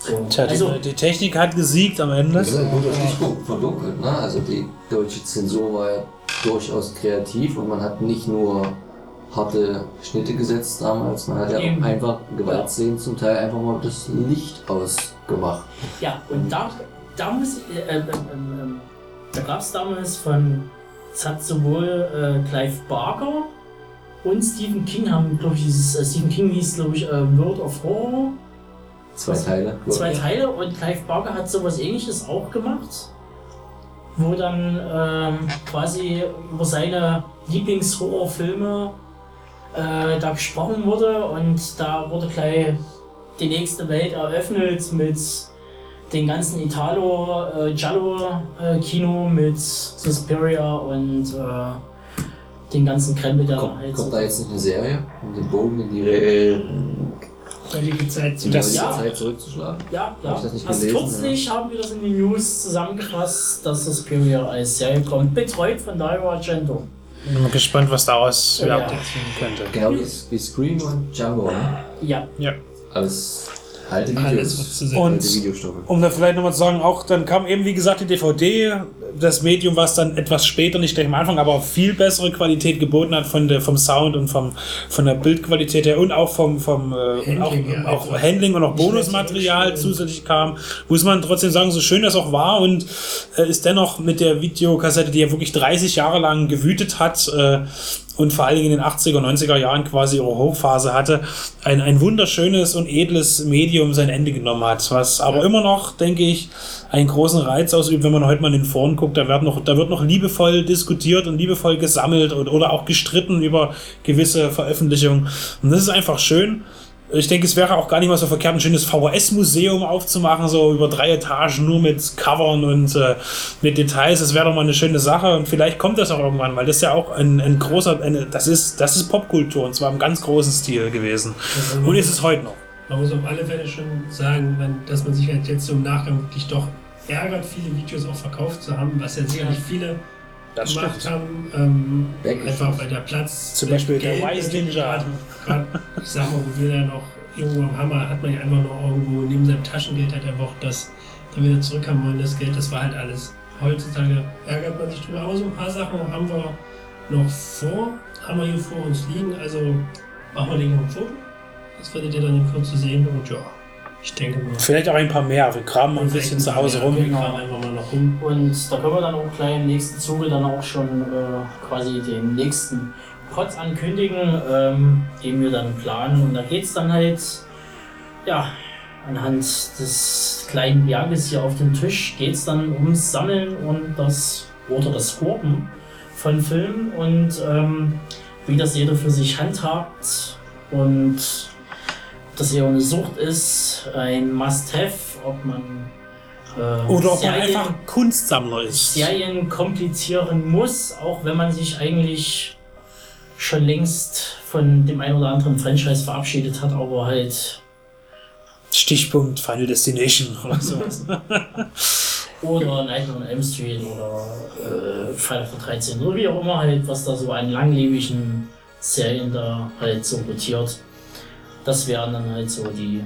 D: Tja, die,
B: also,
D: die Technik hat gesiegt am Ende.
C: Das ist halt wirklich gut verdunkelt, ne? Also die deutsche Zensur war ja durchaus kreativ und man hat nicht nur harte Schnitte gesetzt damals, man hat ja auch einfach Gewaltszenen zum Teil einfach mal das Licht ausgemacht.
B: ja, und da, da muss ich, äh, äh, äh, äh, da gab es damals von, es hat sowohl äh, Clive Barker und Stephen King haben, glaube ich, dieses, äh, Stephen King hieß, glaube ich, äh, World of Horror.
C: Zwei Teile.
B: zwei Teile und Clive Barker hat sowas ähnliches auch gemacht, wo dann ähm, quasi über seine Lieblingshorrorfilme äh, da gesprochen wurde und da wurde gleich die nächste Welt eröffnet mit den ganzen Italo, äh, Giallo äh, Kino mit Suspiria und äh, den ganzen Krempel, der
C: Kommt,
B: halt
C: kommt da jetzt nicht eine Serie, um den Bogen in die Re
E: Völlige Zeit zu
D: Das-
B: Ja.
C: Zeit zurückzuschlagen?
B: Ja, ja.
C: Hab ich das nicht
B: Erst
C: gelesen,
B: kürzlich haben wir das in den News zusammengefasst, dass das Superior als Serie kommt, betreut von Dario Argento.
D: Bin mal gespannt, was daraus
B: Ja.
D: entstehen könnte.
C: Genau wie, wie Scream und Django, ne?
B: Ja,
D: Ja.
C: Als alte
E: Alles,
C: Videos.
E: was zu sehen
D: Und-
C: alte Videostoffe.
D: Um da vielleicht nochmal zu sagen, auch dann kam eben, wie gesagt, die DVD, das Medium, was dann etwas später, nicht gleich am Anfang, aber viel bessere Qualität geboten hat von der, vom Sound und vom, von der Bildqualität her und auch vom, vom äh, und auch,
E: Handling, ja,
D: auch. Handling und auch Bonusmaterial
E: zurückstellen.
D: zusätzlich kam, muss man trotzdem sagen, so schön das auch war und äh, ist dennoch mit der Videokassette, die ja wirklich 30 Jahre lang gewütet hat, äh, und vor allen Dingen in den 80er, 90er Jahren quasi ihre Hochphase hatte, ein, ein wunderschönes und edles Medium sein Ende genommen hat, was aber immer noch, denke ich, einen großen Reiz ausübt, wenn man heute mal in den Foren guckt, da wird noch, da wird noch liebevoll diskutiert und liebevoll gesammelt und, oder auch gestritten über gewisse Veröffentlichungen. Und das ist einfach schön. Ich denke, es wäre auch gar nicht mal so verkehrt, ein schönes VHS-Museum aufzumachen, so über drei Etagen, nur mit Covern und äh, mit Details. Das wäre doch mal eine schöne Sache und vielleicht kommt das auch irgendwann, weil das ist ja auch ein, ein großer, eine, das ist, das ist Popkultur und zwar im ganz großen Stil gewesen. Und ist es heute noch.
E: Man muss auf alle Fälle schon sagen, dass man sich halt jetzt im Nachgang wirklich doch ärgert, viele Videos auch verkauft zu haben, was ja sicherlich viele
D: Das
E: gemacht
D: stimmt.
E: haben. Ähm, einfach weil der Platz.
D: Zum Beispiel der Wise Ninja.
E: Ich sag mal, wo wir ja noch irgendwo am Hammer hat man ja einfach noch irgendwo neben seinem Taschengeld halt einfach das dann wieder zurückhaben wollen, das Geld, das war halt alles. Heutzutage ärgert man sich drüber, aber so ein paar Sachen haben wir noch vor, haben wir hier vor uns liegen, also machen wir den mal ein Foto. Das werdet ihr dann in Kürze sehen und ja, ich denke mal.
D: Vielleicht auch ein paar mehr. Wir kramen ein bisschen zu Hause rum.
E: Wir einfach mal noch rum.
B: und da können wir dann auch gleich im nächsten Zuge dann auch schon äh, quasi den nächsten Pots ankündigen, ähm, den wir dann planen. Und da geht es dann halt, ja, anhand des kleinen Berges hier auf dem Tisch geht es dann ums Sammeln und das oder das Horten von Filmen und ähm, wie das jeder für sich handhabt und dass hier eine Sucht ist, ein Must-Have, ob man äh,
D: Oder ob man
B: Serien-
D: einfach Kunstsammler ist.
B: Serien komplizieren muss, auch wenn man sich eigentlich schon längst von dem ein oder anderen Franchise verabschiedet hat, aber halt
D: Stichpunkt Final Destination oder [LAUGHS] sowas.
B: Oder Nightmare on Elm Street oder äh, Freitag der 13. oder wie auch immer halt, was da so an langlebigen Serien da halt so rotiert. Das wären dann halt so die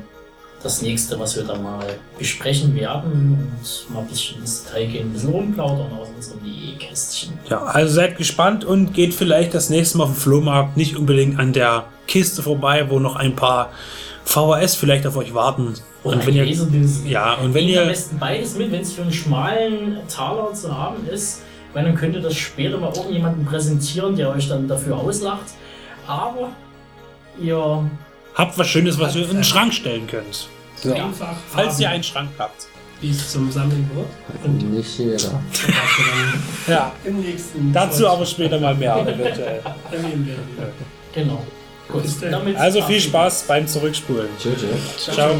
B: das nächste, was wir da mal besprechen werden und mal ein bisschen ins Detail gehen, ein bisschen rumplaudern aus unserem Nähkästchen.
D: Ja, also seid gespannt und geht vielleicht das nächste Mal auf den Flohmarkt nicht unbedingt an der Kiste vorbei, wo noch ein paar VHS vielleicht auf euch warten.
B: Oder
D: Und wenn ihr, ja, und wenn
B: Nehmt am
D: ihr,
B: besten beides mit, wenn es für einen schmalen Taler zu haben ist, weil dann könnt ihr das später mal irgendjemandem präsentieren, der euch dann dafür auslacht. Aber ihr
D: habt was Schönes, was ihr in den Schrank stellen könnt.
E: Einfach
D: Falls ihr einen Schrank habt.
E: es zum Sammeln. Und
C: Nicht jeder. [LAUGHS]
D: Ja,
E: im nächsten
D: dazu aber später mal mehr [LAUGHS] eventuell.
B: genau. Gut,
E: Bis dann.
B: damit
D: Also viel Spaß beim Zurückspulen.
C: Tschüss. tschüss.
D: Ciao.